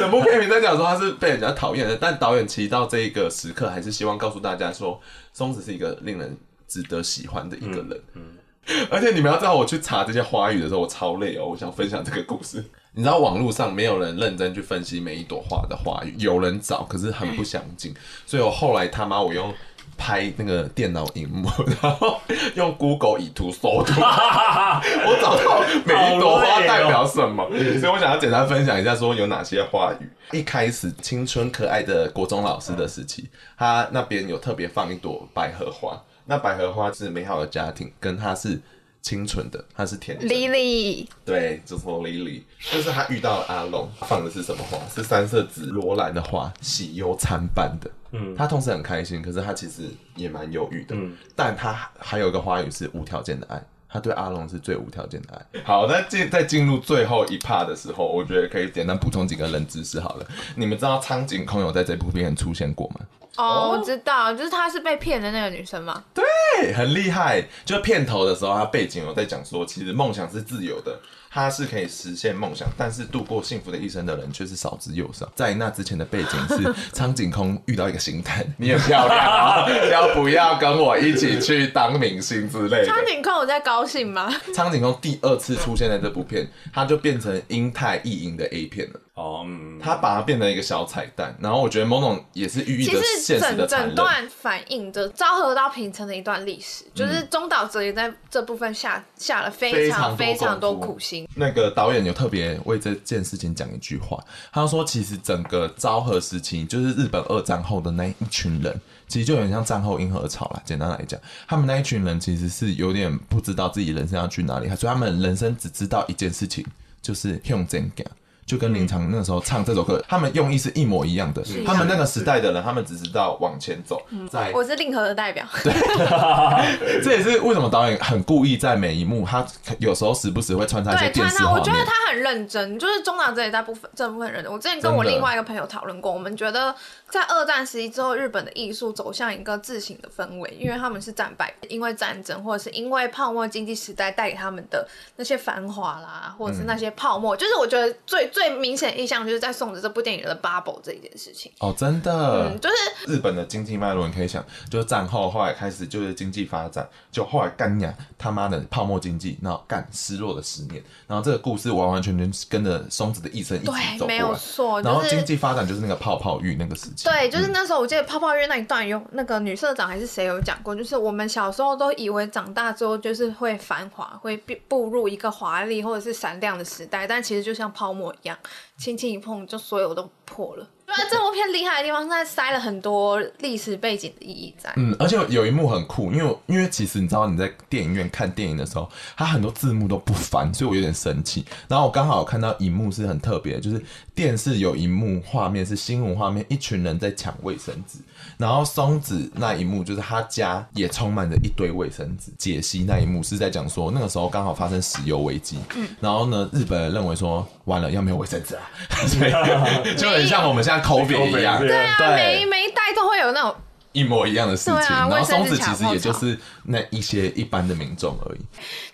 整部片名在讲说他是被人家讨厌的，但导演其实到这一个时刻，还是希望告诉大家说，松子是一个令人值得喜欢的一个人。嗯。嗯 <laughs> 而且你们要知道，我去查这些花语的时候，我超累哦。我想分享这个故事。<laughs> 你知道网络上没有人认真去分析每一朵花的花语，有人找，可是很不详尽。所以我后来他妈我用拍那个电脑荧幕，然后用 Google 以图搜图，<laughs> 我找到每一朵花代表什么。所以我想要简单分享一下，说有哪些花语。一开始青春可爱的国中老师的时期，他那边有特别放一朵百合花。那百合花是美好的家庭，跟它是。清纯的，它是甜的。Lily，对，就是 Lily，就是他遇到了阿龙，放的是什么花？是三色紫罗兰的花，喜忧参半的。嗯，他同时很开心，可是他其实也蛮忧郁的。嗯，但他还有一个花语是无条件的爱，他对阿龙是最无条件的爱。好，那进在进入最后一 part 的时候，我觉得可以简单补充几个冷知识好了。你们知道苍井空有在这部片出现过吗？哦，我知道，就是她是被骗的那个女生嘛？对，很厉害。就片头的时候，她背景有在讲说，其实梦想是自由的。他是可以实现梦想，但是度过幸福的一生的人却是少之又少。在那之前的背景是 <laughs> 苍井空遇到一个星探，你很漂亮啊，要不要跟我一起去当明星之类的？苍井空我在高兴吗？苍井空第二次出现在这部片，他就变成英泰意淫的 A 片了。哦，嗯，他把它变成一个小彩蛋，然后我觉得某种也是寓意着现实的残忍。其实整整段反映着昭和到平成的一段历史，嗯、就是中岛哲也在这部分下下了非常非常多苦心。那个导演有特别为这件事情讲一句话，他说：“其实整个昭和时期，就是日本二战后的那一群人，其实就很像战后婴儿潮啦。简单来讲，他们那一群人其实是有点不知道自己人生要去哪里，所以他们人生只知道一件事情，就是向前走。”就跟林长那时候唱这首歌，他们用意是一模一样的。他们那个时代的人，他们只知道往前走。在我是令和的代表。<laughs> 对，这也是为什么导演很故意在每一幕，他有时候时不时会穿插一些电视。我觉得他很认真，就是中岛这一大部分这部分人。我之前跟我另外一个朋友讨论过，我们觉得在二战时期之后，日本的艺术走向一个自省的氛围，因为他们是战败，因为战争或者是因为泡沫经济时代带给他们的那些繁华啦，或者是那些泡沫，就是我觉得最。最明显印象就是在松子这部电影的 bubble 这一件事情。哦，真的，嗯，就是日本的经济脉络，你可以想，就是战后后来开始就是经济发展，就后来干呀他妈的泡沫经济，然后干失落的十年，然后这个故事完完全全跟着松子的一生一起走没有错。然后经济发展就是那个泡泡浴那个时期，对，就是那时候我记得泡泡浴那一段有那个女社长还是谁有讲过，就是我们小时候都以为长大之后就是会繁华，会步入一个华丽或者是闪亮的时代，但其实就像泡沫一样。轻轻一碰，就所有都破了。对啊，这部片厉害的地方是在塞了很多历史背景的意义在。嗯，而且有一幕很酷，因为因为其实你知道你在电影院看电影的时候，它很多字幕都不翻，所以我有点生气。然后我刚好看到一幕是很特别的，就是电视有一幕画面是新闻画面，一群人在抢卫生纸。然后松子那一幕就是他家也充满着一堆卫生纸。解析那一幕是在讲说那个时候刚好发生石油危机，嗯，然后呢日本人认为说完了要没有卫生纸啊，所 <laughs> 以就很像我们现在 COVID 一样，对啊，每每一代都会有那种一模一样的事情。然后松子其实也就是那一些一般的民众而已。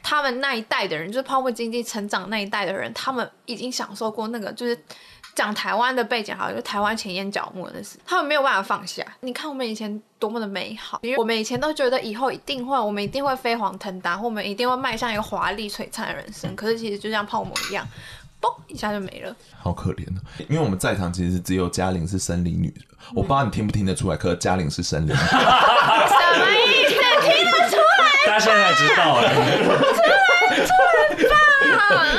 他们那一代的人，就是泡沫经济成长那一代的人，他们已经享受过那个就是。讲台湾的背景，好像就台湾前眼角膜的事，他们没有办法放下。你看我们以前多么的美好，因为我们以前都觉得以后一定会，我们一定会飞黄腾达，或我们一定会迈向一个华丽璀璨的人生。可是其实就像泡沫一样，嘣一下就没了。好可怜啊！因为我们在场其实只有嘉玲是生理女，我不知道你听不听得出来，可是嘉玲是生理女。什么意思？听得出来？大家现在才知道哎。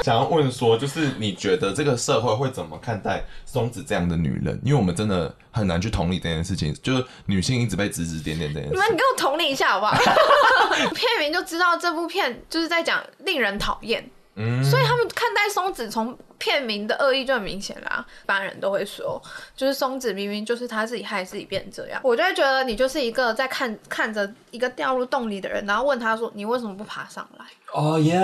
想要问说，就是你觉得这个社会会怎么看待松子这样的女人？因为我们真的很难去同理这件事情，就是女性一直被指指点点这件事。那你跟我同理一下好不好？<laughs> 片名就知道这部片就是在讲令人讨厌。嗯，所以他们看待松子从片名的恶意就很明显啦。一般人都会说，就是松子明明就是他自己害自己变成这样。我就会觉得你就是一个在看看着一个掉入洞里的人，然后问他说：“你为什么不爬上来？”哦耶，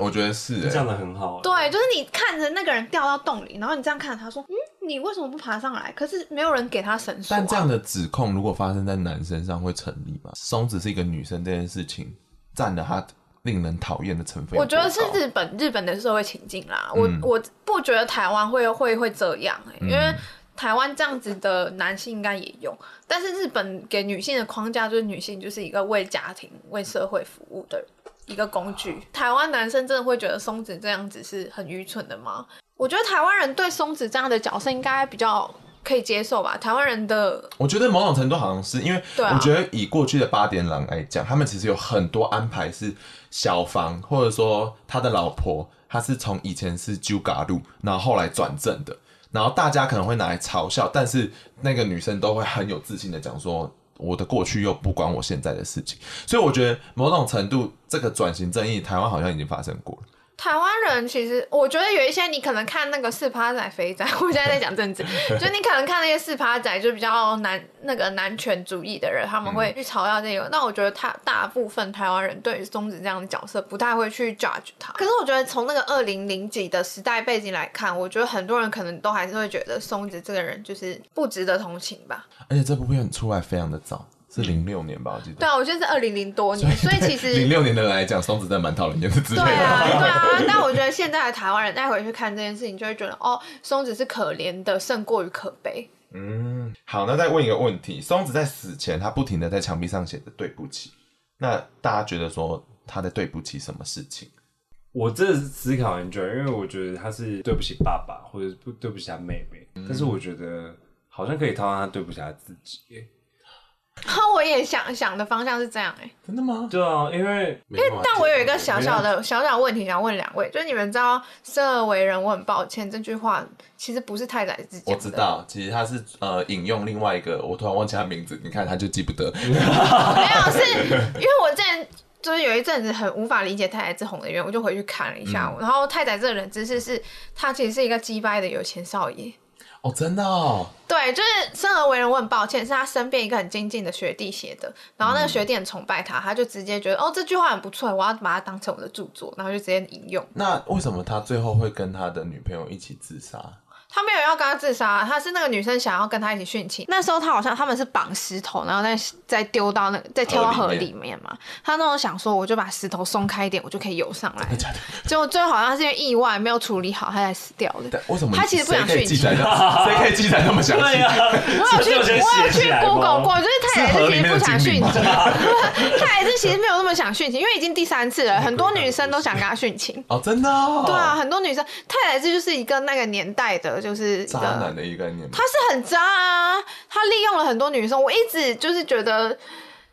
我觉得是这样的很好。对，就是你看着那个人掉到洞里，然后你这样看着他说：“嗯，你为什么不爬上来？”可是没有人给他绳索。但这样的指控如果发生在男生上会成立吗？松子是一个女生，这件事情占了他。令人讨厌的成分，我觉得是日本日本的社会情境啦。嗯、我我不觉得台湾会会会这样、欸，因为台湾这样子的男性应该也有，但是日本给女性的框架就是女性就是一个为家庭为社会服务的一个工具。台湾男生真的会觉得松子这样子是很愚蠢的吗？我觉得台湾人对松子这样的角色应该比较。可以接受吧？台湾人的，我觉得某种程度好像是因为，我觉得以过去的八点档来讲，他们其实有很多安排是小房，或者说他的老婆，他是从以前是纠咖路，然后后来转正的，然后大家可能会拿来嘲笑，但是那个女生都会很有自信的讲说，我的过去又不关我现在的事情，所以我觉得某种程度这个转型正义，台湾好像已经发生过了。台湾人其实，我觉得有一些你可能看那个四趴仔肥仔，我现在在讲政治，<laughs> 就你可能看那些四趴仔，就比较男那个男权主义的人，他们会去嘲笑这个。那、嗯、我觉得他大部分台湾人对于松子这样的角色不太会去 judge 他。可是我觉得从那个二零零几的时代背景来看，我觉得很多人可能都还是会觉得松子这个人就是不值得同情吧。而且这部片出来非常的早。是零六年吧，我记得。对啊，我觉得是二零零多年，所以其实 <laughs> 零六年的人来讲，松子真的蛮讨人厌的之类的。对啊，对啊。<laughs> 但我觉得现在的台湾人再回去看这件事情，就会觉得哦，松子是可怜的，胜过于可悲。嗯，好，那再问一个问题：松子在死前，他不停的在墙壁上写着“对不起”，那大家觉得说他在对不起什么事情？我这思考很久，因为我觉得他是对不起爸爸，或者不对不起他妹妹，嗯、但是我觉得好像可以套上他对不起他自己。<laughs> 我也想想的方向是这样哎，真的吗？对啊，因为因为但我有一个小小的小小问题想问两位，就是你们知道“生而为人，我很抱歉”这句话其实不是太宰自己。我知道，其实他是呃引用另外一个，我突然忘记他名字，你看他就记不得。没有，是因为我之前就是有一阵子很无法理解太宰治红的原因，我就回去看了一下，嗯、然后太宰治的冷知识是他其实是一个鸡掰的有钱少爷。哦，真的哦。对，就是生而为人，我很抱歉，是他身边一个很精进的学弟写的。然后那个学弟很崇拜他，他就直接觉得哦，这句话很不错，我要把它当成我的著作，然后就直接引用。那为什么他最后会跟他的女朋友一起自杀？他没有要跟他自杀，他是那个女生想要跟他一起殉情。那时候他好像他们是绑石头，然后再再丢到那个再跳到河里面嘛。他那时候想说，我就把石头松开一点，我就可以游上来。结果最后好像是因为意外没有处理好，他才死掉的。为什么？他其实不想殉情。<laughs> 谁可以记载那么详细？我有去，我有去 Google 过，就是太宰治其实不想殉情。太宰治其实没有那么想殉情，因为已经第三次了，很多女生都想跟他殉情。哦，真的？对啊，很多女生。太宰治就是一个那个年代的。就是渣男的一个概念，他是很渣啊！他利用了很多女生，我一直就是觉得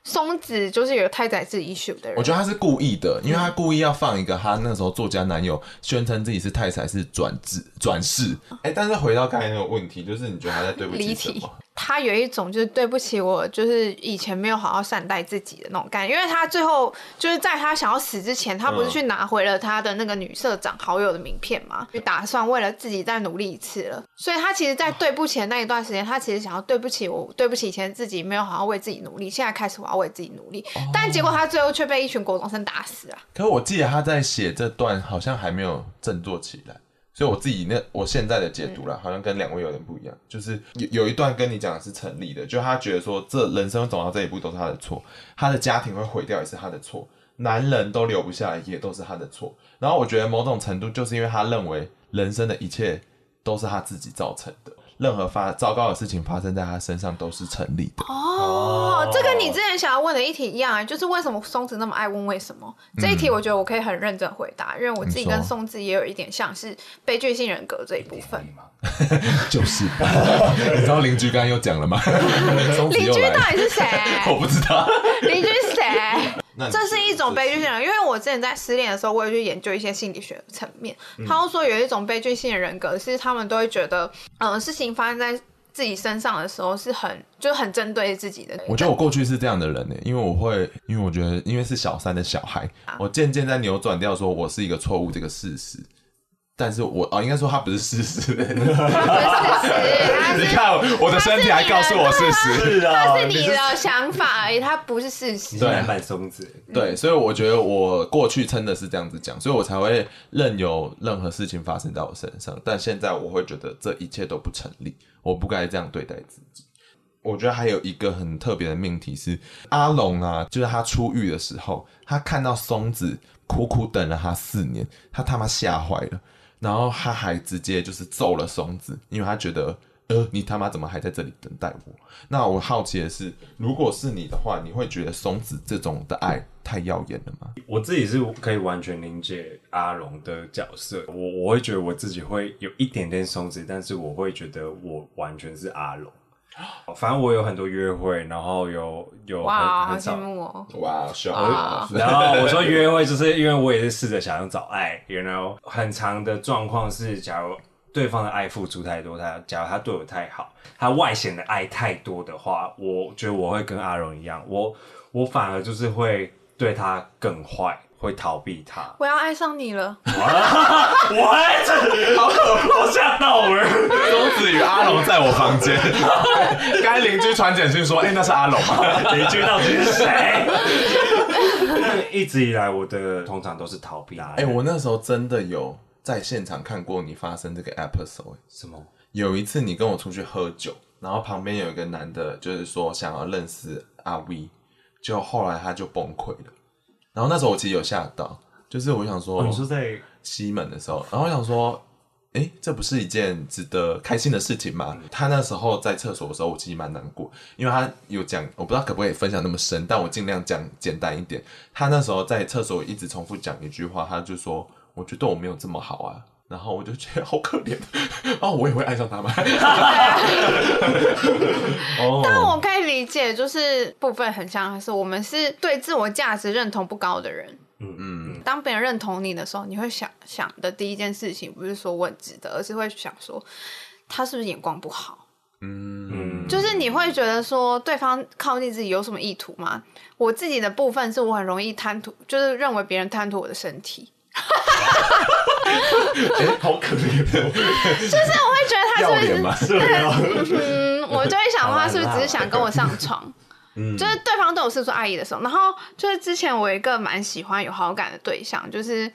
松子就是有太宰治 issue 的人。我觉得他是故意的，因为他故意要放一个他那时候作家男友宣称自己是太宰治转职转世。哎、欸，但是回到刚才那个问题，就是你觉得他在对不起什么？他有一种就是对不起我，就是以前没有好好善待自己的那种感觉，因为他最后就是在他想要死之前，他不是去拿回了他的那个女社长好友的名片嘛，就打算为了自己再努力一次了。所以他其实，在对不起的那一段时间，他其实想要对不起我，对不起以前自己没有好好为自己努力，现在开始我要为自己努力，但结果他最后却被一群国中生打死啊！可是我记得他在写这段好像还没有振作起来。所以我自己那我现在的解读啦，好像跟两位有点不一样，就是有有一段跟你讲的是成立的，就他觉得说这人生走到这一步都是他的错，他的家庭会毁掉也是他的错，男人都留不下来也都是他的错。然后我觉得某种程度就是因为他认为人生的一切都是他自己造成的。任何发糟糕的事情发生在他身上都是成立的哦，这跟你之前想要问的一题一样啊，就是为什么松子那么爱问为什么？这一题我觉得我可以很认真回答，因为我自己跟松子也有一点像是悲剧性人格这一部分。<laughs> 就是，<laughs> 你知道邻居刚刚又讲了吗？<laughs> 邻居到底是谁？我不知道。邻居是谁？这是一种悲剧性人，因为我之前在失恋的时候，我也去研究一些心理学层面。他说有一种悲剧性的人格，是他们都会觉得，嗯，事情发生在自己身上的时候是很就很针对自己的。我觉得我过去是这样的人呢，因为我会，因为我觉得，因为是小三的小孩，我渐渐在扭转掉，说我是一个错误这个事实。但是我哦，应该说他不是事实。他不是事实，<laughs> 你看我的身体还告诉我事实，他是你的想法而已，他不是事实。对，蛮松子。对，所以我觉得我过去真的是这样子讲，所以我才会任由任何事情发生在我身上。但现在我会觉得这一切都不成立，我不该这样对待自己。我觉得还有一个很特别的命题是阿龙啊，就是他出狱的时候，他看到松子苦苦等了他四年，他他妈吓坏了。然后他还直接就是揍了松子，因为他觉得，呃，你他妈怎么还在这里等待我？那我好奇的是，如果是你的话，你会觉得松子这种的爱太耀眼了吗？我自己是可以完全理解阿龙的角色，我我会觉得我自己会有一点点松子，但是我会觉得我完全是阿龙。反正我有很多约会，然后有有哇，很少好羡慕哦！哇，小然后我说约会，就是因为我也是试着想要找爱，you know，很长的状况是，假如对方的爱付出太多，他假如他对我太好，他外显的爱太多的话，我觉得我会跟阿荣一样，我我反而就是会对他更坏。会逃避他，我要爱上你了。我爱着你，好可怕，吓到我。松子与阿龙在我房间，该邻居传简讯说：“哎、欸，那是阿龙吗？邻居到底是谁？” <laughs> 一直以来，我的通常都是逃避。哎、欸，我那时候真的有在现场看过你发生这个 episode。什么？有一次你跟我出去喝酒，然后旁边有一个男的，就是说想要认识阿 V，就后来他就崩溃了。然后那时候我其实有吓到，就是我想说，哦、你说在西门的时候，然后我想说，哎，这不是一件值得开心的事情吗？他那时候在厕所的时候，我其实蛮难过，因为他有讲，我不知道可不可以分享那么深，但我尽量讲简单一点。他那时候在厕所一直重复讲一句话，他就说：“我觉得我没有这么好啊。”然后我就觉得好可怜，<laughs> 哦，我也会爱上他吗？<laughs> <laughs> 哦，但我可以理解，就是部分很像是我们是对自我价值认同不高的人。嗯嗯，当别人认同你的时候，你会想想的第一件事情不是说我很值得，而是会想说他是不是眼光不好？嗯，就是你会觉得说对方靠近自己有什么意图吗？我自己的部分是我很容易贪图，就是认为别人贪图我的身体。欸、<laughs> 好可怜，就是我会觉得他是不是，是嗯，我就会想说他是不是只是想跟我上床，嗯 <laughs> 就是对方对我是出爱意的时候，然后就是之前我有一个蛮喜欢有好感的对象，就是。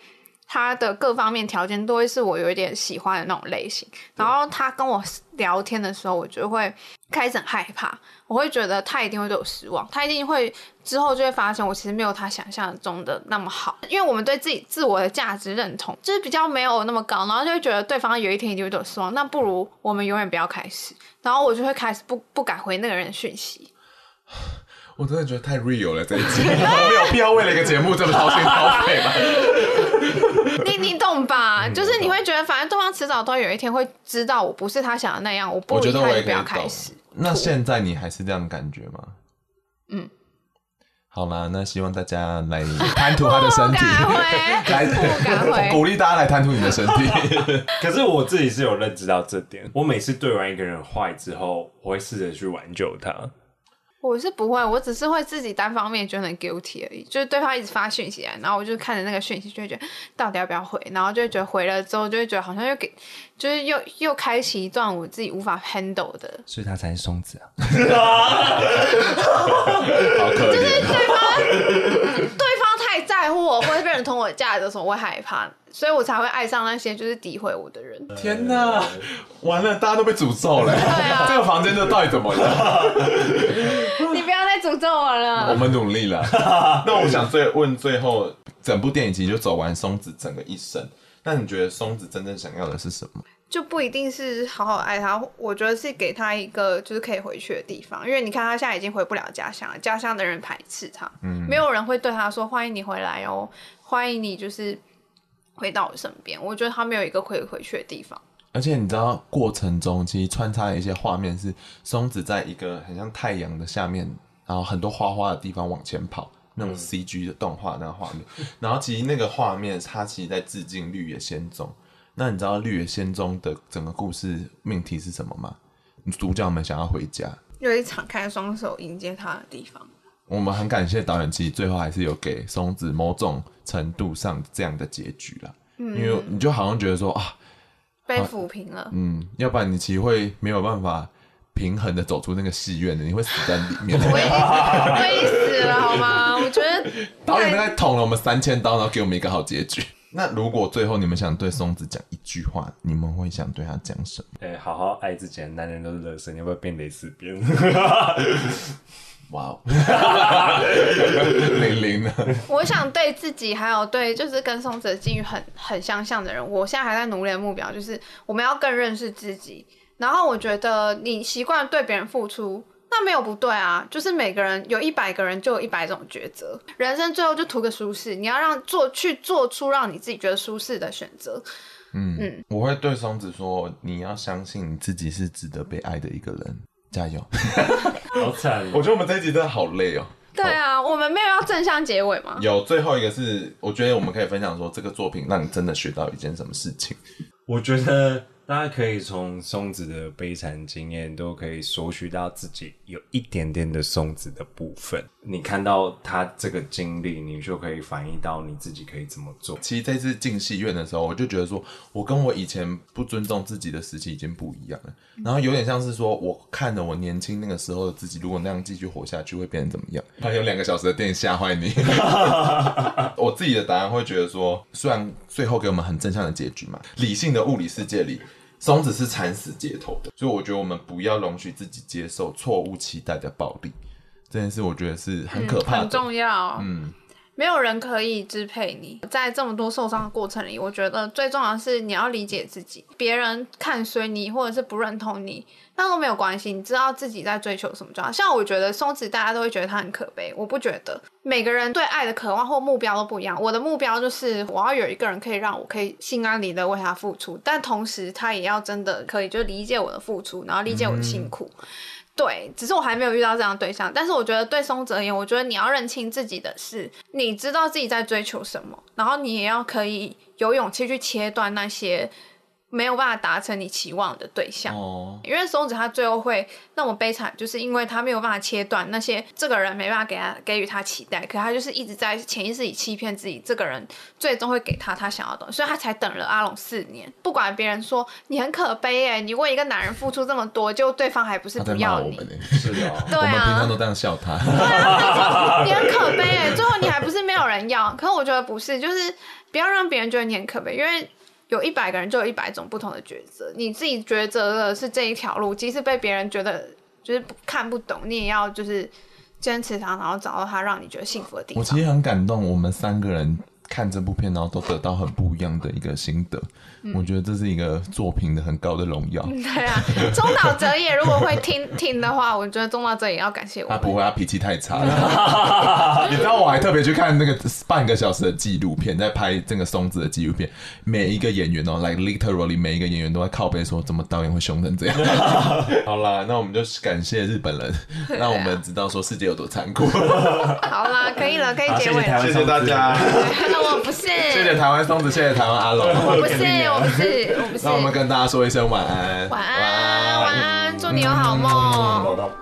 他的各方面条件都会是我有一点喜欢的那种类型，然后他跟我聊天的时候，我就会开始很害怕，我会觉得他一定会对我失望，他一定会之后就会发现我其实没有他想象中的那么好，因为我们对自己自我的价值认同就是比较没有那么高，然后就会觉得对方有一天一定会对我失望，那不如我们永远不要开始，然后我就会开始不不敢回那个人的讯息。我真的觉得太 real 了这一集，我 <laughs> 没有必要为了一个节目这么掏心掏肺吧？<laughs> 你你懂吧？就是你会觉得，反正对方迟早都有一天会知道我不是他想的那样，我不如一开也不要开始。那现在你还是这样感觉吗？嗯，好啦，那希望大家来贪图他的身体，来鼓励大家来贪图你的身体。<laughs> 可是我自己是有认知到这点，我每次对完一个人坏之后，我会试着去挽救他。我是不会，我只是会自己单方面觉得很 guilty 而已。就是对方一直发讯息来，然后我就看着那个讯息，就会觉得到底要不要回，然后就会觉得回了之后，就会觉得好像又给，就是又又开启一段我自己无法 handle 的。所以他才是松子啊！<laughs> <laughs> 好可怜。就是对在乎我，或者被人捅我价的时候，我会害怕。所以我才会爱上那些就是诋毁我的人。<laughs> 天哪，完了，大家都被诅咒了。对啊，这个房间这到底怎么了？你不要再诅咒我了。我们努力了。那我想最问最后，整部电影其实就走完松子整个一生。那你觉得松子真正想要的是什么？就不一定是好好爱他，我觉得是给他一个就是可以回去的地方。因为你看他现在已经回不了家乡了，家乡的人排斥他，嗯，没有人会对他说欢迎你回来哦，欢迎你就是。回到我身边，我觉得他没有一个可以回去的地方。而且你知道，过程中其实穿插了一些画面，是松子在一个很像太阳的下面，然后很多花花的地方往前跑，那种 CG 的动画那个画面。嗯、然后其实那个画面，它其实在致敬《绿野仙踪》。那你知道《绿野仙踪》的整个故事命题是什么吗？主角们想要回家，有一敞开双手迎接他的地方。我们很感谢导演，其实最后还是有给松子某种程度上这样的结局了。嗯，因为你就好像觉得说啊，被抚平了。嗯，要不然你其实会没有办法平衡的走出那个戏院的，你会死在里面。我已经死了好吗？我觉得 <laughs> 导演大概捅了我们三千刀，然后给我们一个好结局。那如果最后你们想对松子讲一句话，你们会想对他讲什么？哎、欸，好好爱自己，男人都是乐色，你要不要变蕾丝边？哇哦，<laughs> 零零呢？我想对自己，还有对就是跟松子的境遇很很相像的人，我现在还在努力的目标就是我们要更认识自己。然后我觉得你习惯对别人付出，那没有不对啊。就是每个人有一百个人就有一百种抉择，人生最后就图个舒适，你要让做去做出让你自己觉得舒适的选择。嗯嗯，我会对松子说，你要相信你自己是值得被爱的一个人。加油！<laughs> 好惨，我觉得我们这一集真的好累哦。对啊，我们没有要正向结尾吗？有，最后一个是，我觉得我们可以分享说，这个作品让你真的学到一件什么事情。我觉得。大家可以从松子的悲惨经验都可以索取到自己有一点点的松子的部分。你看到他这个经历，你就可以反映到你自己可以怎么做。其实这次进戏院的时候，我就觉得说，我跟我以前不尊重自己的时期已经不一样了。然后有点像是说，我看着我年轻那个时候的自己，如果那样继续活下去，会变成怎么样？还有两个小时的电影吓坏你。<laughs> 我自己的答案会觉得说，虽然最后给我们很正向的结局嘛，理性的物理世界里。松子是惨死街头的，所以我觉得我们不要容许自己接受错误期待的暴力。这件事，我觉得是很可怕的，嗯、很重要。嗯。没有人可以支配你，在这么多受伤的过程里，我觉得最重要的是你要理解自己。别人看衰你，或者是不认同你，那都没有关系。你知道自己在追求什么就好。像我觉得松子，大家都会觉得他很可悲，我不觉得。每个人对爱的渴望或目标都不一样。我的目标就是我要有一个人可以让我可以心安理得为他付出，但同时他也要真的可以就理解我的付出，然后理解我的辛苦。对，只是我还没有遇到这样的对象。但是我觉得对松子而言，我觉得你要认清自己的事，你知道自己在追求什么，然后你也要可以有勇气去切断那些。没有办法达成你期望的对象，哦，因为松子他最后会那么悲惨，就是因为他没有办法切断那些这个人没办法给他给予他期待，可他就是一直在潜意识里欺骗自己，这个人最终会给他他想要的东西，所以他才等了阿龙四年。不管别人说你很可悲哎，你为一个男人付出这么多，就对方还不是不要你，是的，<laughs> 对啊，我们平常都这样笑他，对啊，<laughs> 你很可悲哎，最后你还不是没有人要？可是我觉得不是，就是不要让别人觉得你很可悲，因为。有一百个人，就有一百种不同的抉择。你自己抉择的是这一条路，即使被别人觉得就是看不懂，你也要就是坚持它，然后找到它让你觉得幸福的地方。我其实很感动，我们三个人看这部片，然后都得到很不一样的一个心得。我觉得这是一个作品的很高的荣耀。<laughs> 对啊，中岛哲也如果会听听的话，我觉得中岛哲也要感谢我。他不会，他脾气太差了。<laughs> 你知道我还特别去看那个半个小时的纪录片，在拍这个松子的纪录片，每一个演员哦，like literally 每一个演员都在靠背说，怎么导演会凶成这样？<laughs> 好啦，那我们就感谢日本人，让我们知道说世界有多残酷。好啦，可以了，可以结尾了。谢谢大家。我不是。谢谢台湾松子，谢谢台湾阿龙。我不是。我不是，我不是。那我们跟大家说一声晚安。晚安，晚安，祝你有好梦。